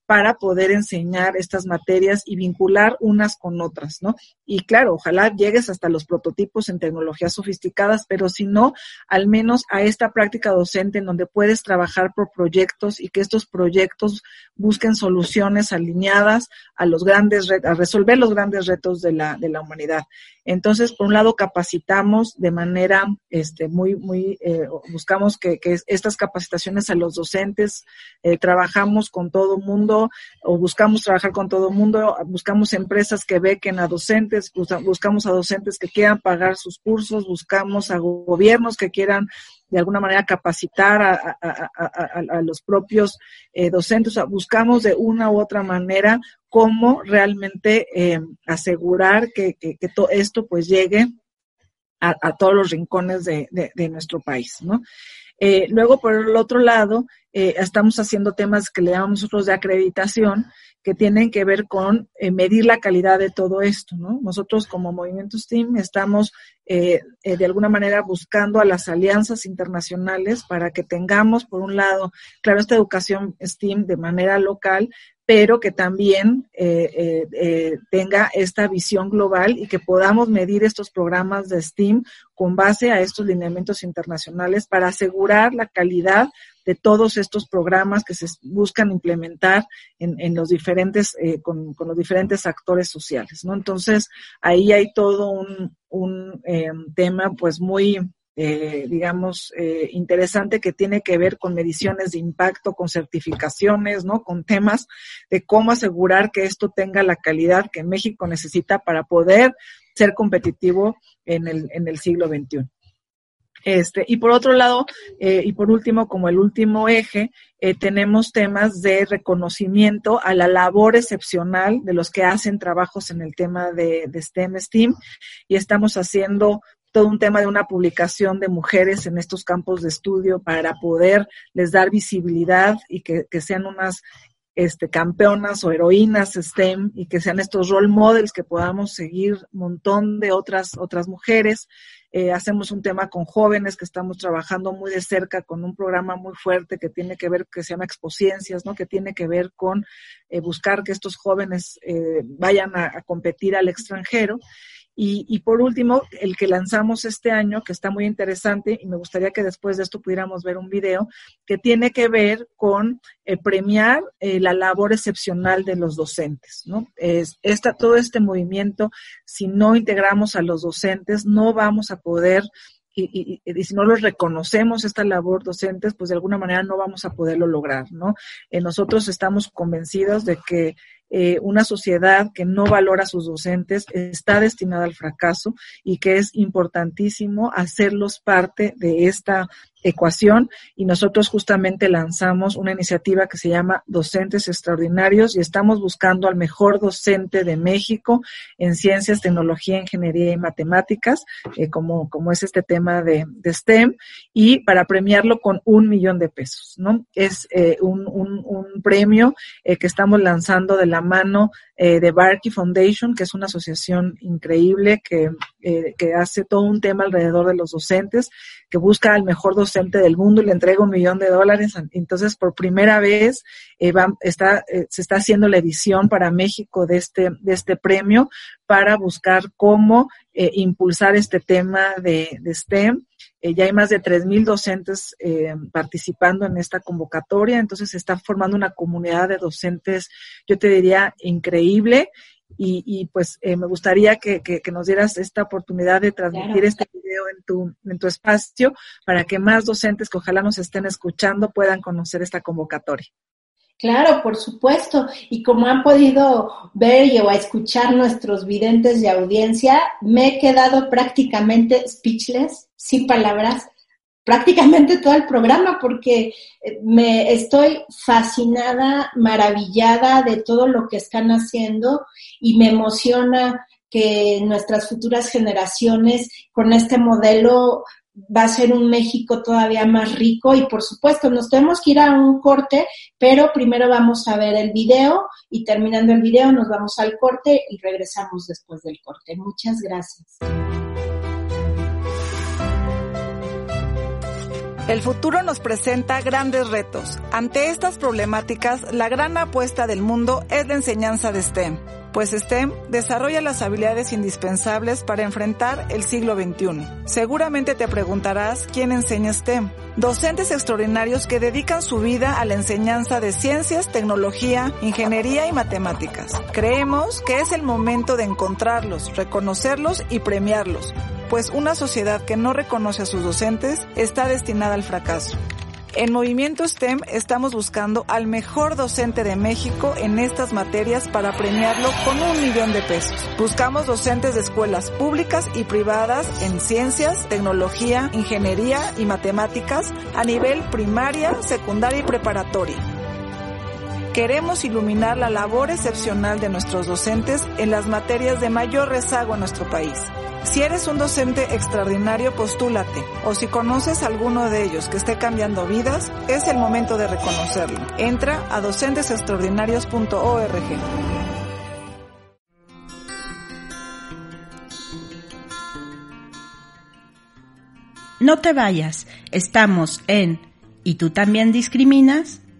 para poder enseñar estas materias y vincular unas con otras, ¿no? Y claro, ojalá llegues hasta los prototipos en tecnologías sofisticadas, pero si no, al menos a esta práctica docente en donde puedes trabajar por proyectos y que estos proyectos busquen soluciones alineadas a los grandes a resolver los grandes retos de la, de la humanidad. Entonces, por un lado, capacitamos de manera este, muy, muy, eh, buscamos que, estas capacitaciones a los docentes, eh, trabajamos con todo mundo o buscamos trabajar con todo el mundo, buscamos empresas que bequen a docentes, buscamos a docentes que quieran pagar sus cursos, buscamos a gobiernos que quieran de alguna manera capacitar a, los propios eh, docentes, buscamos de una u otra manera cómo realmente eh, asegurar que, todo esto pues llegue a, todos los rincones de, de, nuestro país, ¿no? Eh, luego, por el otro lado, eh, estamos haciendo temas que le llamamos nosotros de acreditación, que tienen que ver con eh, medir la calidad de todo esto, ¿no? Nosotros como Movimiento STEAM estamos de alguna manera buscando a las alianzas internacionales para que tengamos, por un lado, claro, esta educación STEAM de manera local, pero que también eh, eh, eh, tenga esta visión global y que podamos medir estos programas de STEAM con base a estos lineamientos internacionales para asegurar la calidad de todos estos programas que se buscan implementar en, los diferentes, con, los diferentes actores sociales, ¿no? Entonces, ahí hay todo un, un tema, pues, muy, eh, digamos, eh, interesante que tiene que ver con mediciones de impacto, con certificaciones, ¿no? Con temas de cómo asegurar que esto tenga la calidad que México necesita para poder ser competitivo en el, en el siglo XXI. Este, y por otro lado, eh, y por último, como el último eje, tenemos temas de reconocimiento a la labor excepcional de los que hacen trabajos en el tema de, STEM, STEAM, y estamos haciendo todo un tema de una publicación de mujeres en estos campos de estudio para poder les dar visibilidad y que, sean unas este, campeonas o heroínas STEM y que sean estos role models que podamos seguir un montón de otras, otras mujeres. Eh, hacemos un tema con jóvenes que estamos trabajando muy de cerca con un programa muy fuerte que tiene que ver, que se llama Expociencias, ¿no? Que tiene que ver con eh, buscar que estos jóvenes eh, vayan a competir al extranjero. Y, por último, el que lanzamos este año, que está muy interesante, y me gustaría que después de esto pudiéramos ver un video, que tiene que ver con eh, premiar eh, la labor excepcional de los docentes. ¿no? Es, esta, todo este movimiento, si no integramos a los docentes, no vamos a poder y, si no los reconocemos esta labor docentes, pues de alguna manera no vamos a poderlo lograr, ¿no? Eh, nosotros estamos convencidos de que eh, una sociedad que no valora a sus docentes está destinada al fracaso y que es importantísimo hacerlos parte de esta ecuación y nosotros justamente lanzamos una iniciativa que se llama Docentes Extraordinarios y estamos buscando al mejor docente de México en ciencias, tecnología, ingeniería y matemáticas, eh, como, como es este tema de, STEM, y para premiarlo con un millón de pesos, ¿no? Es eh, un, un, premio que estamos lanzando de la mano de Barkey Foundation, que es una asociación increíble que, que hace todo un tema alrededor de los docentes, que busca al mejor docente del mundo y le entrega un millón de dólares. Entonces, por primera vez, eh, está, eh, se está haciendo la edición para México de este, de este premio para buscar cómo eh, impulsar este tema de, STEM. Ya hay más de 3.000 docentes participando en esta convocatoria, entonces se está formando una comunidad de docentes, yo te diría, increíble y, pues eh, me gustaría que, nos dieras esta oportunidad de transmitir este video en tu, en tu espacio para que más docentes que ojalá nos estén escuchando puedan conocer esta convocatoria. Claro, por supuesto. Y como han podido ver y o escuchar nuestros videntes de audiencia, me he quedado prácticamente speechless, sin palabras, prácticamente todo el programa porque eh, me estoy fascinada, maravillada de todo lo que están haciendo y me emociona que nuestras futuras generaciones con este modelo va a ser un México todavía más rico y por supuesto nos tenemos que ir a un corte, pero primero vamos a ver el video y terminando el video nos vamos al corte y regresamos después del corte. Muchas gracias. El futuro nos presenta grandes retos. Ante estas problemáticas, la gran apuesta del mundo es la enseñanza de STEM, pues STEM desarrolla las habilidades indispensables para enfrentar el siglo XXI. Seguramente te preguntarás quién enseña STEM. Docentes extraordinarios que dedican su vida a la enseñanza de ciencias, tecnología, ingeniería y matemáticas. Creemos que es el momento de encontrarlos, reconocerlos y premiarlos pues una sociedad que no reconoce a sus docentes está destinada al fracaso. En Movimiento STEM estamos buscando al mejor docente de México en estas materias para premiarlo con un millón de pesos. Buscamos docentes de escuelas públicas y privadas en ciencias, tecnología, ingeniería y matemáticas a nivel primaria, secundaria y preparatoria. Queremos iluminar la labor excepcional de nuestros docentes en las materias de mayor rezago en nuestro país. Si eres un docente extraordinario, postúlate. O si conoces a alguno de ellos que esté cambiando vidas, es el momento de reconocerlo. Entra a docentesextraordinarios.org. No te vayas, estamos en ¿Y tú también discriminas?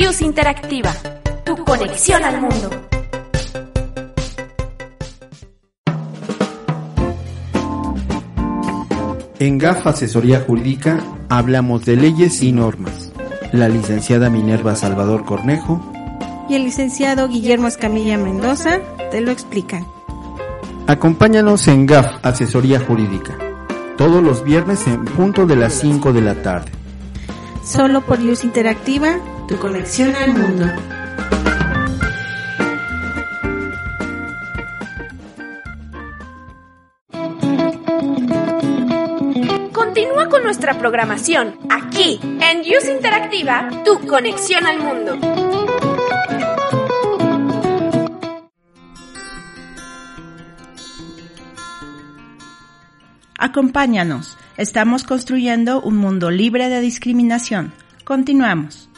iOS Interactiva, tu conexión al mundo. En GAF Asesoría Jurídica hablamos de leyes y normas. La licenciada Minerva Salvador Cornejo y el licenciado Guillermo Escamilla Mendoza te lo explican. Acompáñanos en GAF Asesoría Jurídica, todos los viernes en punto de las 5 de la tarde. Solo por Luz Interactiva, tu conexión al mundo. Continúa con nuestra programación aquí en Use Interactiva, tu conexión al mundo. Acompáñanos, estamos construyendo un mundo libre de discriminación. Continuamos.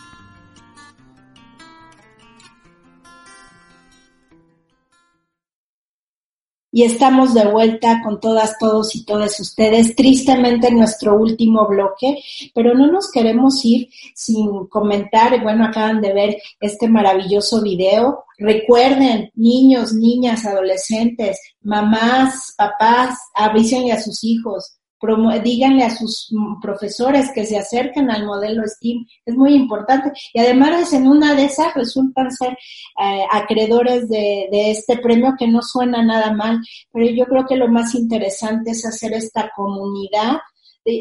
Y estamos de vuelta con todas, todos y todas ustedes, tristemente en nuestro último bloque, pero no nos queremos ir sin comentar, bueno, acaban de ver este maravilloso video. Recuerden, niños, niñas, adolescentes, mamás, papás, avisen a sus hijos, díganle a sus mm, profesores que se acerquen al modelo STEAM, es muy importante. Y además en una de esas resultan ser eh, acreedores de, de, este premio que no suena nada mal, pero yo creo que lo más interesante es hacer esta comunidad.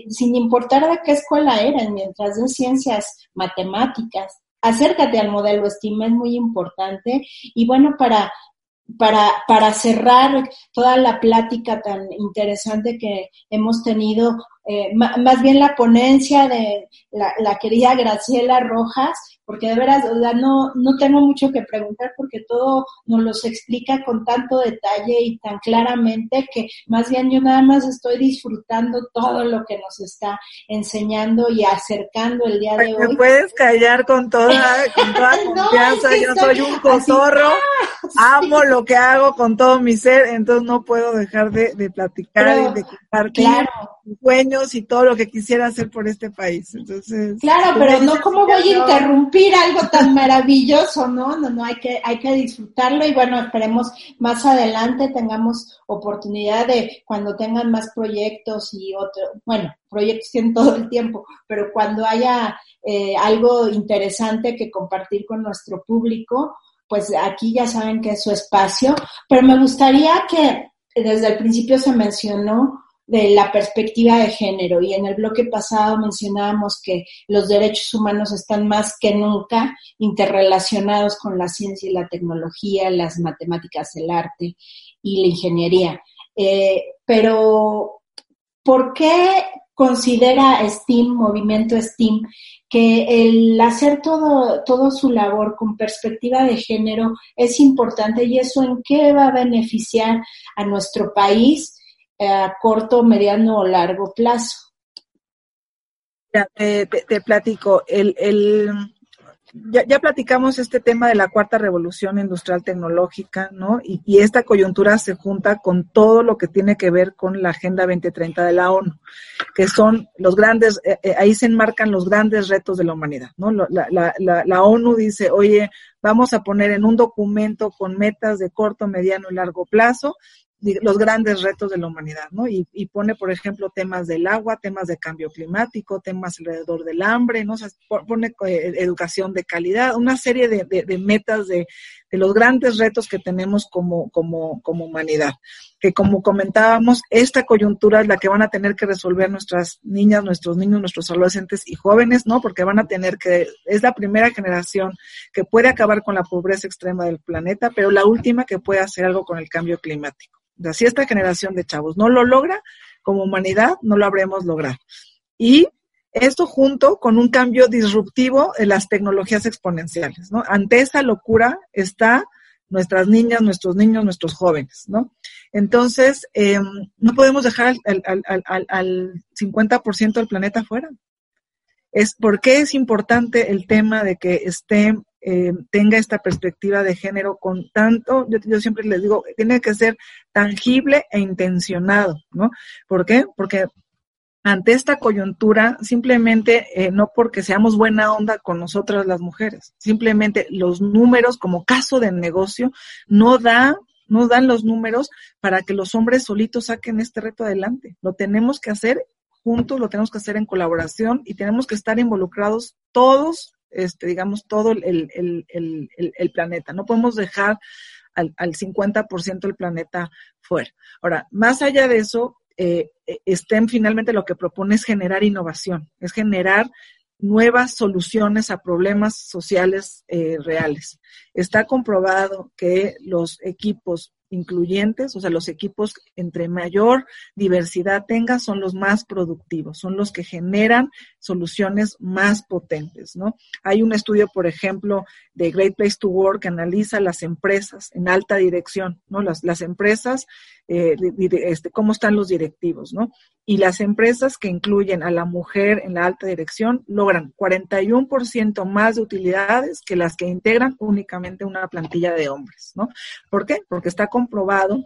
sin importar de qué escuela eran, mientras de ciencias matemáticas, acércate al modelo STEAM, es muy importante. Y bueno, para para, para cerrar toda la plática tan interesante que hemos tenido, eh, más bien la ponencia de la, la, querida Graciela Rojas, porque de veras, no, no tengo mucho que preguntar porque todo nos los explica con tanto detalle y tan claramente que más bien yo nada más estoy disfrutando todo lo que nos está enseñando y acercando el día de hoy. Me puedes callar con toda, con toda confianza, yo soy un cotorro, amo lo que hago con todo mi ser, entonces no puedo dejar de, de platicar y de compartir mis sueños y todo lo que quisiera hacer por este país. Entonces, claro, pero no como voy a interrumpir algo tan maravilloso, ¿no? No, no, hay que, hay que disfrutarlo y bueno, esperemos más adelante tengamos oportunidad de cuando tengan más proyectos y otro, bueno, proyectos tienen todo el tiempo, pero cuando haya eh, algo interesante que compartir con nuestro público, pues aquí ya saben que es su espacio, pero me gustaría que desde el principio se mencionó de la perspectiva de género. Y en el bloque pasado mencionábamos que los derechos humanos están más que nunca interrelacionados con la ciencia y la tecnología, las matemáticas, el arte y la ingeniería. Eh, pero, ¿por qué considera STEAM, movimiento STEAM, que el hacer todo, todo su labor con perspectiva de género es importante y eso en qué va a beneficiar a nuestro país a corto, mediano o largo plazo. te, te, platico, el, ya, ya, platicamos este tema de la cuarta revolución industrial tecnológica, ¿no? Y, y, esta coyuntura se junta con todo lo que tiene que ver con la Agenda 2030 de la ONU, que son los grandes, eh, eh, ahí se enmarcan los grandes retos de la humanidad, ¿no? La, la, la, la, ONU dice, oye, vamos a poner en un documento con metas de corto, mediano y largo plazo los grandes retos de la humanidad, ¿no? Y, y, pone, por ejemplo, temas del agua, temas de cambio climático, temas alrededor del hambre, ¿no? O sea, pone eh, educación de calidad, una serie de, de, de metas de, de, los grandes retos que tenemos como, como, como humanidad. Que como comentábamos, esta coyuntura es la que van a tener que resolver nuestras niñas, nuestros niños, nuestros adolescentes y jóvenes, ¿no? Porque van a tener que, es la primera generación que puede acabar con la pobreza extrema del planeta, pero la última que puede hacer algo con el cambio climático si esta generación de chavos no lo logra, como humanidad no lo habremos logrado. Y esto junto con un cambio disruptivo en las tecnologías exponenciales, ¿no? Ante esa locura está nuestras niñas, nuestros niños, nuestros jóvenes, ¿no? Entonces, eh, no podemos dejar al, al, al, al 50% del planeta fuera. Es, ¿Por qué es importante el tema de que esté eh, tenga esta perspectiva de género con tanto, yo, yo, siempre les digo, tiene que ser tangible e intencionado, ¿no? ¿Por qué? Porque ante esta coyuntura, simplemente eh, no porque seamos buena onda con nosotras las mujeres, simplemente los números como caso de negocio no da no dan los números para que los hombres solitos saquen este reto adelante. Lo tenemos que hacer juntos, lo tenemos que hacer en colaboración y tenemos que estar involucrados todos este, digamos, todo el, planeta. No podemos dejar al, al 50% del planeta fuera. Ahora, más allá de eso, eh, STEM finalmente lo que propone es generar innovación, es generar nuevas soluciones a problemas sociales eh, reales. Está comprobado que los equipos incluyentes, o sea, los equipos entre mayor diversidad tenga son los más productivos, son los que generan soluciones más potentes, ¿no? Hay un estudio, por ejemplo, de Great Place to Work que analiza las empresas en alta dirección, ¿no? Las, las empresas, eh, este, cómo están los directivos, ¿no? Y las empresas que incluyen a la mujer en la alta dirección logran 41% más de utilidades que las que integran únicamente una plantilla de hombres, ¿no? ¿Por qué? Porque está comprobado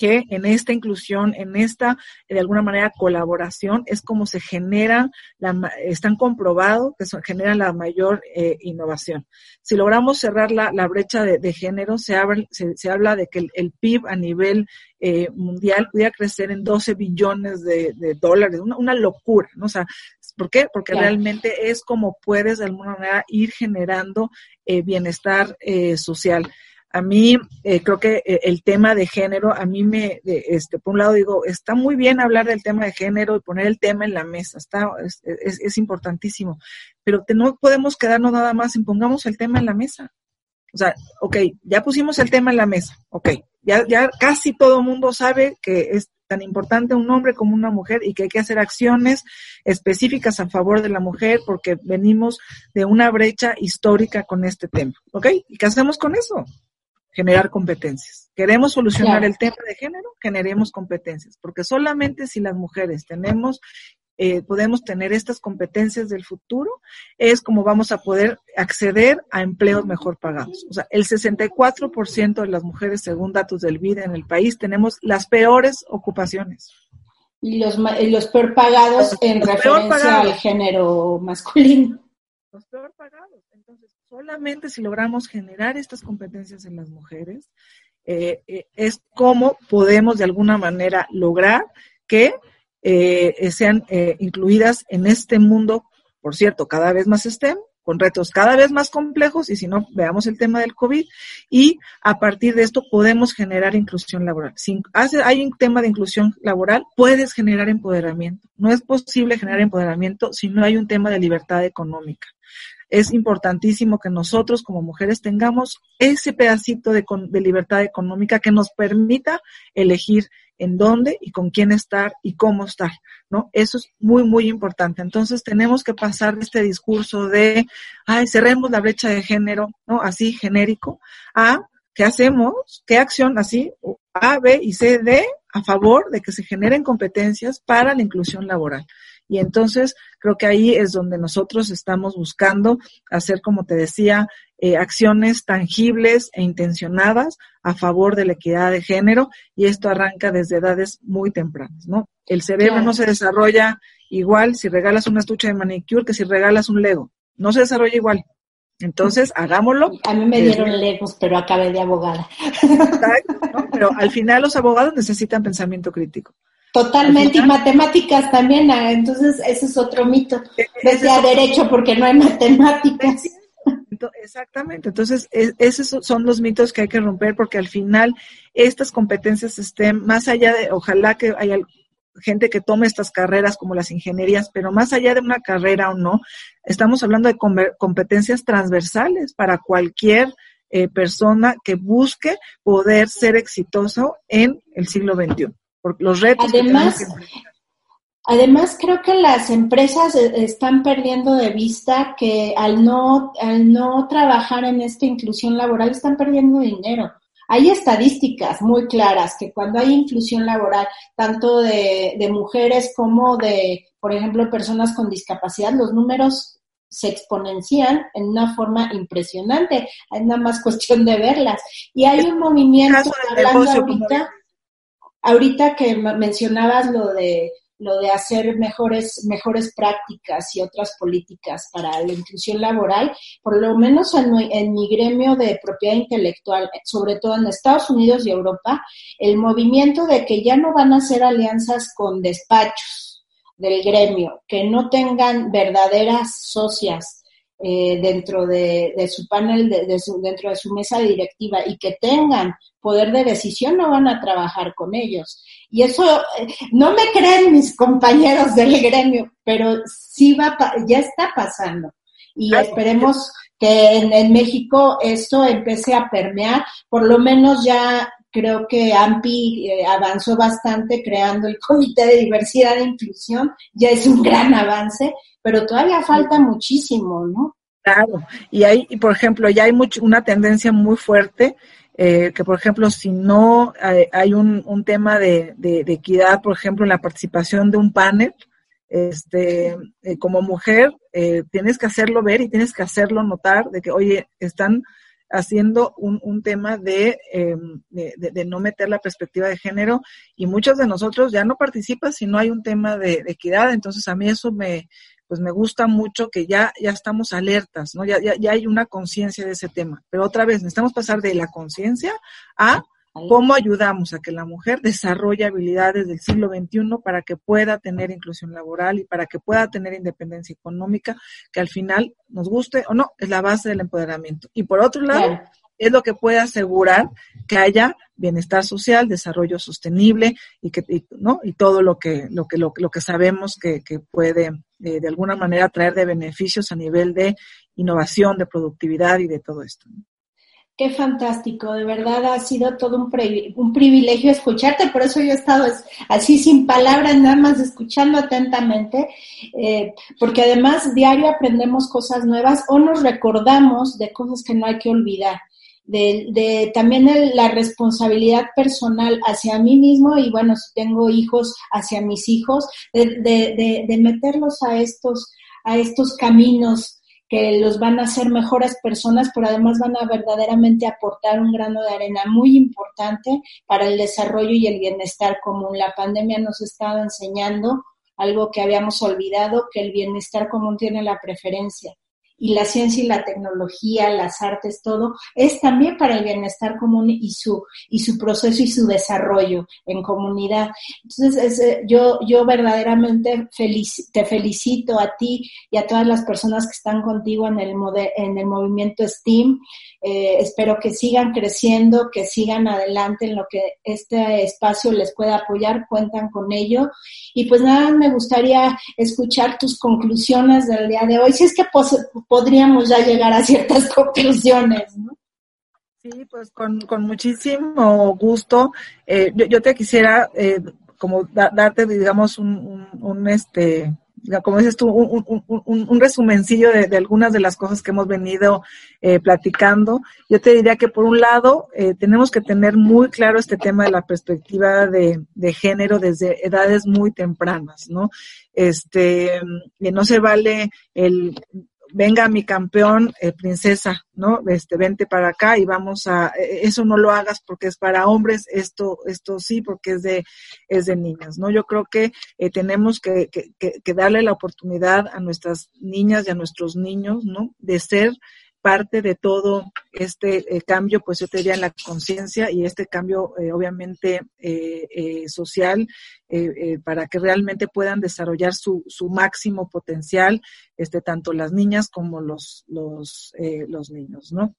que en esta inclusión, en esta, de alguna manera, colaboración, es como se genera, la, están comprobados que se genera la mayor eh, innovación. Si logramos cerrar la, la brecha de, de género, se, abre, se, se, habla de que el, el PIB a nivel eh, mundial pudiera crecer en 12 billones de, de dólares, una, una, locura, ¿no? O sea, ¿por qué? Porque claro. realmente es como puedes de alguna manera ir generando eh, bienestar eh, social a mí eh, creo que eh, el tema de género, a mí me, de, este, por un lado digo, está muy bien hablar del tema de género y poner el tema en la mesa, está, es, es, importantísimo, pero no podemos quedarnos nada más en pongamos el tema en la mesa. O sea, ok, ya pusimos el tema en la mesa, ok, ya, ya casi todo el mundo sabe que es tan importante un hombre como una mujer y que hay que hacer acciones específicas a favor de la mujer porque venimos de una brecha histórica con este tema, ¿ok? ¿Y qué hacemos con eso? Generar competencias. Queremos solucionar claro. el tema de género, generemos competencias, porque solamente si las mujeres tenemos, eh, podemos tener estas competencias del futuro, es como vamos a poder acceder a empleos mejor pagados. O sea, el 64% de las mujeres, según datos del BID en el país, tenemos las peores ocupaciones. Y los, los peor pagados en los referencia pagados. al género masculino. Los peor pagados. Solamente si logramos generar estas competencias en las mujeres, eh, eh, es como podemos de alguna manera lograr que eh, sean incluidas en este mundo, por cierto, cada vez más STEM, con retos cada vez más complejos, y si no, veamos el tema del COVID, y a partir de esto podemos generar inclusión laboral. Si hay un tema de inclusión laboral, puedes generar empoderamiento. No es posible generar empoderamiento si no hay un tema de libertad económica es importantísimo que nosotros como mujeres tengamos ese pedacito de, de, libertad económica que nos permita elegir en dónde y con quién estar y cómo estar, ¿no? Eso es muy, muy importante. Entonces tenemos que pasar de este discurso de, ay, cerremos la brecha de género, ¿no? Así genérico, a ¿qué hacemos? ¿Qué acción así? A, B y C, D a favor de que se generen competencias para la inclusión laboral. Y entonces creo que ahí es donde nosotros estamos buscando hacer, como te decía, eh, acciones tangibles e intencionadas a favor de la equidad de género y esto arranca desde edades muy tempranas, ¿no? El cerebro no se desarrolla igual si regalas una estucha de manicure que si regalas un Lego. No se desarrolla igual. Entonces, hagámoslo. A mí me dieron legos, pero acabé de abogada. Pero al final los abogados necesitan pensamiento crítico. Totalmente, y matemáticas también, ah, entonces ese es otro mito. Desde a derecho porque no hay matemáticas. Exactamente, entonces esos son los mitos que hay que romper porque al final estas competencias estén más allá de, ojalá que haya gente que tome estas carreras como las ingenierías, pero más allá de una carrera o no, estamos hablando de competencias transversales para cualquier eh, persona que busque poder ser exitoso en el siglo XXI. Por los retos además, además, creo que las empresas eh, están perdiendo de vista que al no, al no trabajar en esta inclusión laboral están perdiendo dinero. Hay estadísticas muy claras que cuando hay inclusión laboral, tanto de, mujeres como de, por ejemplo, personas con discapacidad, los números se exponencian en una forma impresionante. Es nada más cuestión de verlas. Y hay un movimiento hablando ahorita, ahorita que mencionabas lo de lo de hacer mejores, mejores prácticas y otras políticas para la inclusión laboral, por lo menos en, en, mi gremio de propiedad intelectual, sobre todo en Estados Unidos y Europa, el movimiento de que ya no van a hacer alianzas con despachos del gremio, que no tengan verdaderas socias eh, dentro de, su panel, de, dentro de su mesa directiva y que tengan poder de decisión, no van a trabajar con ellos. Y eso eh, no me creen mis compañeros del gremio, pero sí va, ya está pasando. Y esperemos que en, México esto empiece a permear, por lo menos ya creo que AMPI eh, avanzó bastante creando el Comité de Diversidad e Inclusión, ya es un gran avance, pero todavía falta muchísimo, ¿no? Claro, y hay, por ejemplo, ya hay mucho, una tendencia muy fuerte eh, que, por ejemplo, si no hay, un, un, tema de, de, equidad, por ejemplo, en la participación de un panel, este, eh, como mujer, eh, tienes que hacerlo ver y tienes que hacerlo notar de que, oye, están haciendo un, un tema de, em, de, de, no meter la perspectiva de género y muchos de nosotros ya no participan si no hay un tema de, equidad. Entonces a mí eso me, pues me gusta mucho que ya, ya estamos alertas, ¿no? Ya, ya, ya hay una conciencia de ese tema. Pero otra vez, necesitamos pasar de la conciencia a cómo ayudamos a que la mujer desarrolle habilidades del siglo XXI para que pueda tener inclusión laboral y para que pueda tener independencia económica, que al final nos guste o no, es la base del empoderamiento. Y por otro lado, es lo que puede asegurar que haya bienestar social, desarrollo sostenible y que no y todo lo que lo que lo, que sabemos que, puede eh, de alguna manera traer de beneficios a nivel de innovación, de productividad y de todo esto. Qué fantástico, de verdad ha sido todo un, privilegio escucharte, por eso yo he estado así sin palabras, nada más escuchando atentamente, eh, porque además diario aprendemos cosas nuevas o nos recordamos de cosas que no hay que olvidar de, también la responsabilidad personal hacia mí mismo y bueno, si tengo hijos, hacia mis hijos, de, de, meterlos a estos, a estos caminos que los van a hacer mejores personas, pero además van a verdaderamente aportar un grano de arena muy importante para el desarrollo y el bienestar común. La pandemia nos ha estado enseñando algo que habíamos olvidado, que el bienestar común tiene la preferencia y la ciencia y la tecnología, las artes, todo, es también para el bienestar común y su, y su proceso y su desarrollo en comunidad. Entonces, eh, yo, yo verdaderamente te felicito a ti y a todas las personas que están contigo en el, en el movimiento STEAM. Eh, espero que sigan creciendo, que sigan adelante en lo que este espacio les pueda apoyar, cuentan con ello. Y pues nada, me gustaría escuchar tus conclusiones del día de hoy. Si es que podríamos ya llegar a ciertas conclusiones, ¿no? Sí, pues con, con muchísimo gusto. Eh, yo, te quisiera eh, como darte, digamos, un, un, este, como dices tú, un, un, un, un resumencillo de, algunas de las cosas que hemos venido eh, platicando. Yo te diría que por un lado eh, tenemos que tener muy claro este tema de la perspectiva de, de género desde edades muy tempranas, ¿no? Este, no se vale el venga mi campeón, eh, princesa, ¿no? Este, vente para acá y vamos a, eh, eso no lo hagas porque es para hombres, esto, esto sí, porque es de, es de niñas, ¿no? Yo creo que eh, tenemos que, que, que, darle la oportunidad a nuestras niñas y a nuestros niños, ¿no? De ser parte de todo este eh, cambio, pues yo te diría en la conciencia y este cambio eh, obviamente eh, social para que realmente puedan desarrollar su, su máximo potencial, este, tanto las niñas como los, los, los niños, ¿no?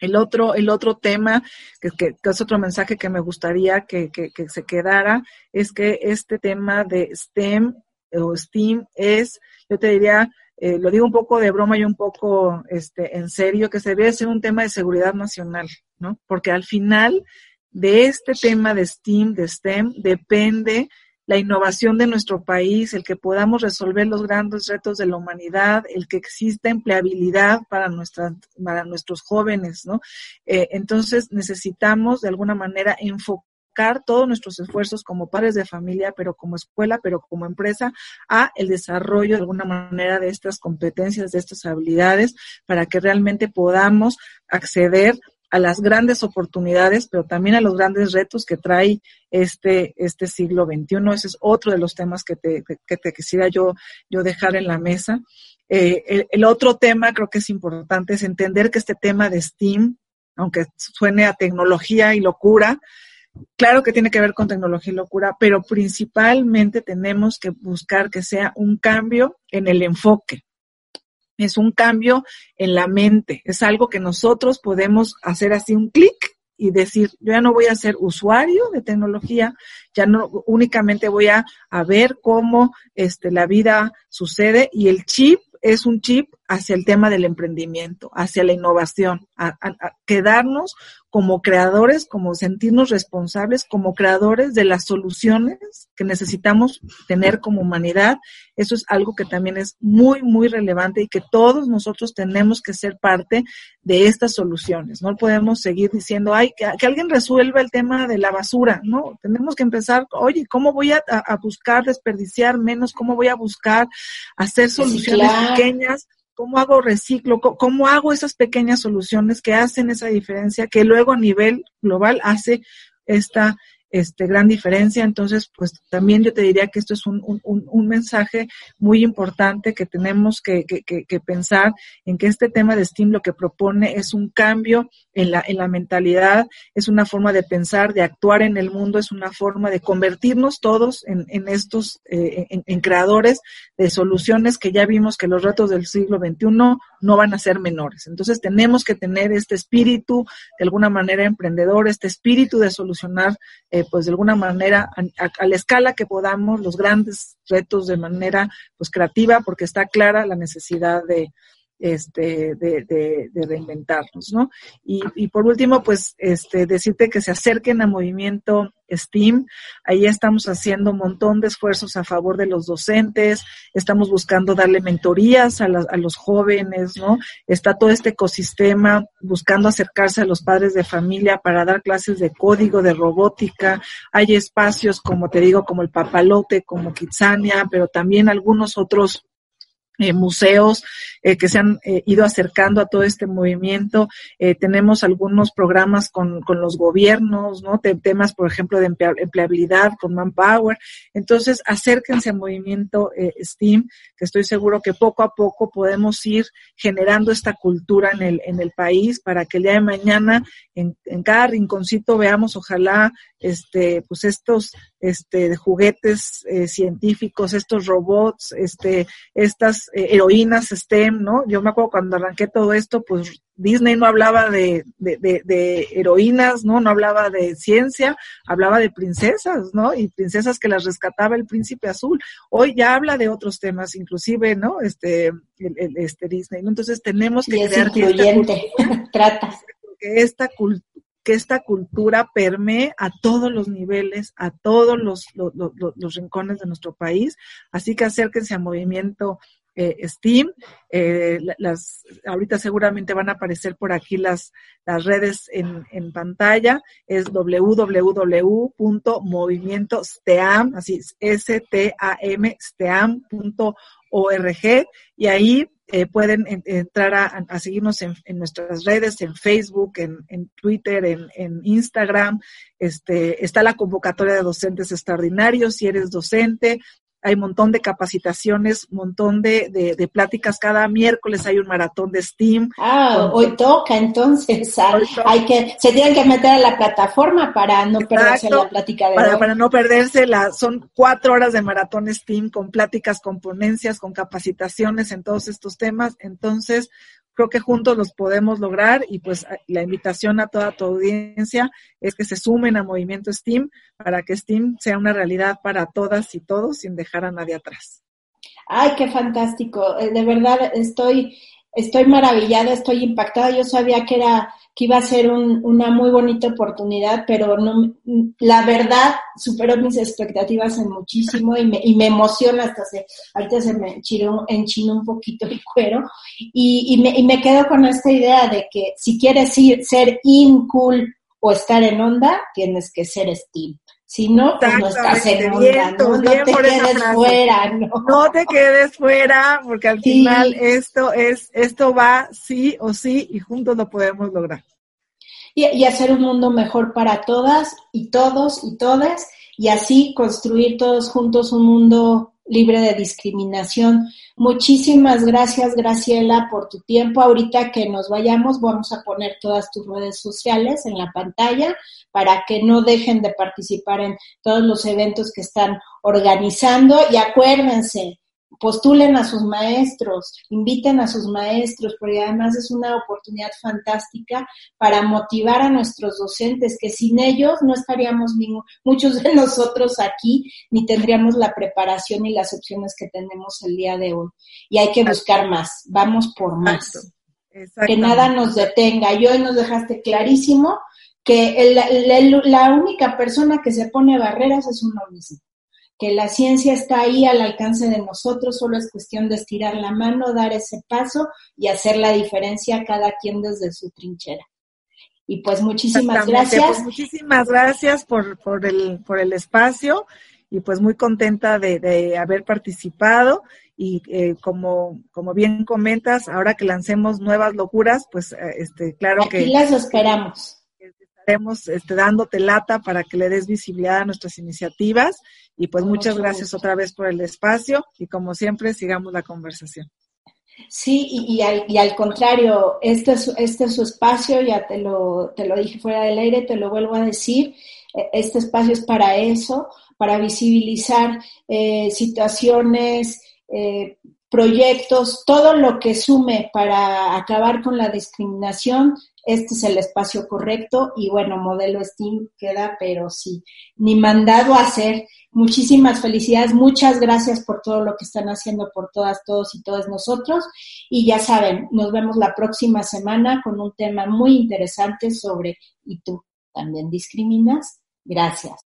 El otro, el otro tema, que, que, que, es otro mensaje que me gustaría que, que, que se quedara, es que este tema de STEM o STEAM es, yo te diría, eh, lo digo un poco de broma y un poco este, en serio, que se debe ser un tema de seguridad nacional, ¿no? Porque al final de este tema de STEAM, de STEM, depende la innovación de nuestro país, el que podamos resolver los grandes retos de la humanidad, el que exista empleabilidad para, nuestras, para nuestros jóvenes, ¿no? Eh, entonces necesitamos de alguna manera enfocar todos nuestros esfuerzos como padres de familia, pero como escuela, pero como empresa, a el desarrollo de alguna manera de estas competencias, de estas habilidades, para que realmente podamos acceder a las grandes oportunidades, pero también a los grandes retos que trae este, este siglo XXI. Ese es otro de los temas que te, que te quisiera yo, yo dejar en la mesa. Eh, el, el, otro tema creo que es importante es entender que este tema de STEAM, aunque suene a tecnología y locura, Claro que tiene que ver con tecnología y locura, pero principalmente tenemos que buscar que sea un cambio en el enfoque. Es un cambio en la mente. Es algo que nosotros podemos hacer así un clic y decir, yo ya no voy a ser usuario de tecnología, ya no únicamente voy a, a ver cómo este, la vida sucede y el chip es un chip hacia el tema del emprendimiento, hacia la innovación, a, a, a, quedarnos como creadores, como sentirnos responsables, como creadores de las soluciones que necesitamos tener como humanidad. Eso es algo que también es muy, muy relevante y que todos nosotros tenemos que ser parte de estas soluciones. No podemos seguir diciendo, ay, que, que alguien resuelva el tema de la basura, ¿no? Tenemos que empezar, oye, ¿cómo voy a, a buscar desperdiciar menos? ¿Cómo voy a buscar hacer soluciones pequeñas? ¿Cómo hago reciclo? ¿Cómo hago esas pequeñas soluciones que hacen esa diferencia que luego a nivel global hace esta este, gran diferencia. Entonces, pues también yo te diría que esto es un, un, un mensaje muy importante que tenemos que, que, que, pensar en que este tema de STEAM lo que propone es un cambio en la, en la mentalidad, es una forma de pensar, de actuar en el mundo, es una forma de convertirnos todos en, en estos, eh, en, en creadores de soluciones que ya vimos que los retos del siglo XXI no van a ser menores. Entonces tenemos que tener este espíritu de alguna manera emprendedor, este espíritu de solucionar eh, pues de alguna manera a, a, a, la escala que podamos los grandes retos de manera pues creativa porque está clara la necesidad de, este, de, de, de reinventarnos, ¿no? Y, y, por último, pues, este, decirte que se acerquen a Movimiento STEAM. Ahí estamos haciendo un montón de esfuerzos a favor de los docentes, estamos buscando darle mentorías a, la, a los jóvenes, ¿no? Está todo este ecosistema buscando acercarse a los padres de familia para dar clases de código, de robótica. Hay espacios, como te digo, como el Papalote, como Kitsania, pero también algunos otros eh, museos eh, que se han eh, ido acercando a todo este movimiento. Eh, tenemos algunos programas con, con los gobiernos, ¿no? Te, temas, por ejemplo, de empleabilidad con Manpower. Entonces, acérquense al movimiento eh, STEAM, que estoy seguro que poco a poco podemos ir generando esta cultura en el, en el país para que el día de mañana en, en cada rinconcito veamos, ojalá, este, pues estos este, juguetes eh, científicos, estos robots, este, estas eh, heroínas STEM, ¿no? Yo me acuerdo cuando arranqué todo esto, pues Disney no hablaba de, de, de, de, heroínas, ¿no? No hablaba de ciencia, hablaba de princesas, ¿no? Y princesas que las rescataba el príncipe azul. Hoy ya habla de otros temas, inclusive, ¿no? Este, el, el, este Disney. Entonces tenemos que y crear incluyente. esta, trata que esta cultura que esta cultura permee a todos los niveles, a todos los, rincones de nuestro país. Así que acérquense a Movimiento eh, Steam. Eh, ahorita seguramente van a aparecer por aquí las, redes en, en pantalla. Es www.movimientosteam, así S-T-A-M, steam.org y ahí eh, pueden entrar a, seguirnos en, nuestras redes, en Facebook, en, en Twitter, en, en, Instagram. Este, está la convocatoria de docentes extraordinarios. Si eres docente, hay un montón de capacitaciones, un montón de, de, pláticas. Cada miércoles hay un maratón de Steam. Ah, hoy toca entonces. Hay, que, se tienen que meter a la plataforma para no perderse la plática de para, hoy. Para no perderse, la, son cuatro horas de maratón Steam con pláticas, con ponencias, con capacitaciones en todos estos temas. Entonces, creo que juntos los podemos lograr y pues la invitación a toda tu audiencia es que se sumen a Movimiento STEAM para que STEAM sea una realidad para todas y todos sin dejar a nadie atrás. Ay, qué fantástico. Eh, de verdad estoy, estoy maravillada, estoy impactada. Yo sabía que era que iba a ser un, una muy bonita oportunidad, pero no, la verdad superó mis expectativas en muchísimo y me, y me emociona hasta se, ahorita se me enchinó un poquito el cuero y, y, me, y me quedo con esta idea de que si quieres ir, ser in cool o estar en onda, tienes que ser Steam. Si no, pues no estás en onda, ¿no? no te quedes fuera, ¿no? No te quedes fuera, porque al final esto es, esto va sí o sí y juntos lo podemos lograr. Y, y hacer un mundo mejor para todas y todos y todas, y así construir todos juntos un mundo libre de discriminación. Muchísimas gracias, Graciela, por tu tiempo. Ahorita que nos vayamos, vamos a poner todas tus redes sociales en la pantalla para que no dejen de participar en todos los eventos que están organizando. Y acuérdense, postulen a sus maestros, inviten a sus maestros, porque además es una oportunidad fantástica para motivar a nuestros docentes, que sin ellos no estaríamos muchos de nosotros aquí, ni tendríamos la preparación y las opciones que tenemos el día de hoy. Y hay que buscar más, vamos por más. Que nada nos detenga. Y hoy nos dejaste clarísimo que la única persona que se pone barreras es uno mismo que la ciencia está ahí al alcance de nosotros, solo es cuestión de estirar la mano, dar ese paso y hacer la diferencia cada quien desde su trinchera. Y pues muchísimas gracias. Pues muchísimas gracias por, por, el, por el espacio y pues muy contenta de, de haber participado y eh, como, como bien comentas, ahora que lancemos nuevas locuras, pues eh, este, claro Aquí que... las esperamos. Estaremos este, dándote lata para que le des visibilidad a nuestras iniciativas. Y pues muchas gracias otra vez por el espacio. Y como siempre sigamos la conversación. Sí, y, al, y al, contrario, este es, este es su espacio, ya te lo, te lo dije fuera del aire, te lo vuelvo a decir, e, este espacio es para eso, para visibilizar eh, situaciones, eh, proyectos, todo lo que sume para acabar con la discriminación, este es el espacio correcto y bueno, modelo STEAM queda, pero sí, ni mandado a hacer. Muchísimas felicidades, muchas gracias por todo lo que están haciendo por todas, todos y todas nosotros. Y ya saben, nos vemos la próxima semana con un tema muy interesante sobre ¿y tú también discriminas? Gracias.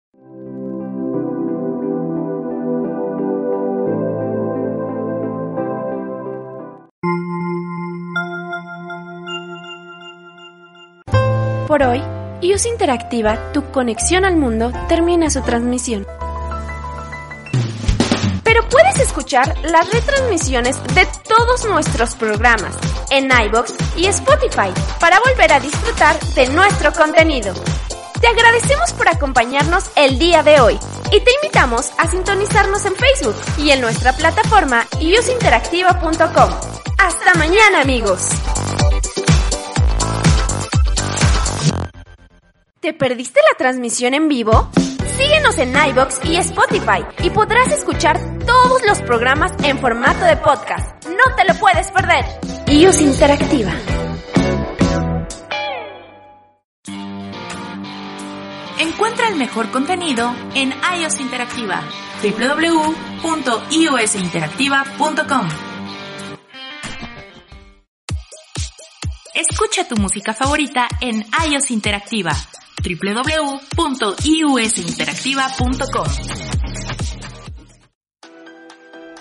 Por hoy, IUS Interactiva, tu conexión al mundo, termina su transmisión. Pero puedes escuchar las retransmisiones de todos nuestros programas en iBox y Spotify para volver a disfrutar de nuestro contenido. Te agradecemos por acompañarnos el día de hoy y te invitamos a sintonizarnos en Facebook y en nuestra plataforma iusinteractiva.com. Hasta mañana amigos. ¿Te perdiste la transmisión en vivo? Síguenos en iBox y Spotify y podrás escuchar todos los programas en formato de podcast. No te lo puedes perder. iOS Interactiva. Encuentra el mejor contenido en iOS Interactiva. www.iosinteractiva.com Escucha tu música favorita en iOS Interactiva www.iusinteractiva.com.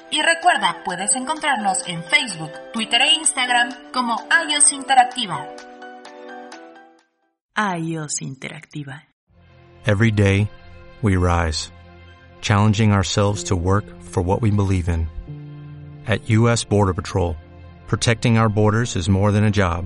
Y recuerda, puedes encontrarnos en Facebook, Twitter e Instagram como iOS Interactiva. iOS Interactiva. Every day, we rise, challenging ourselves to work for what we believe in. At U.S. Border Patrol, protecting our borders is more than a job,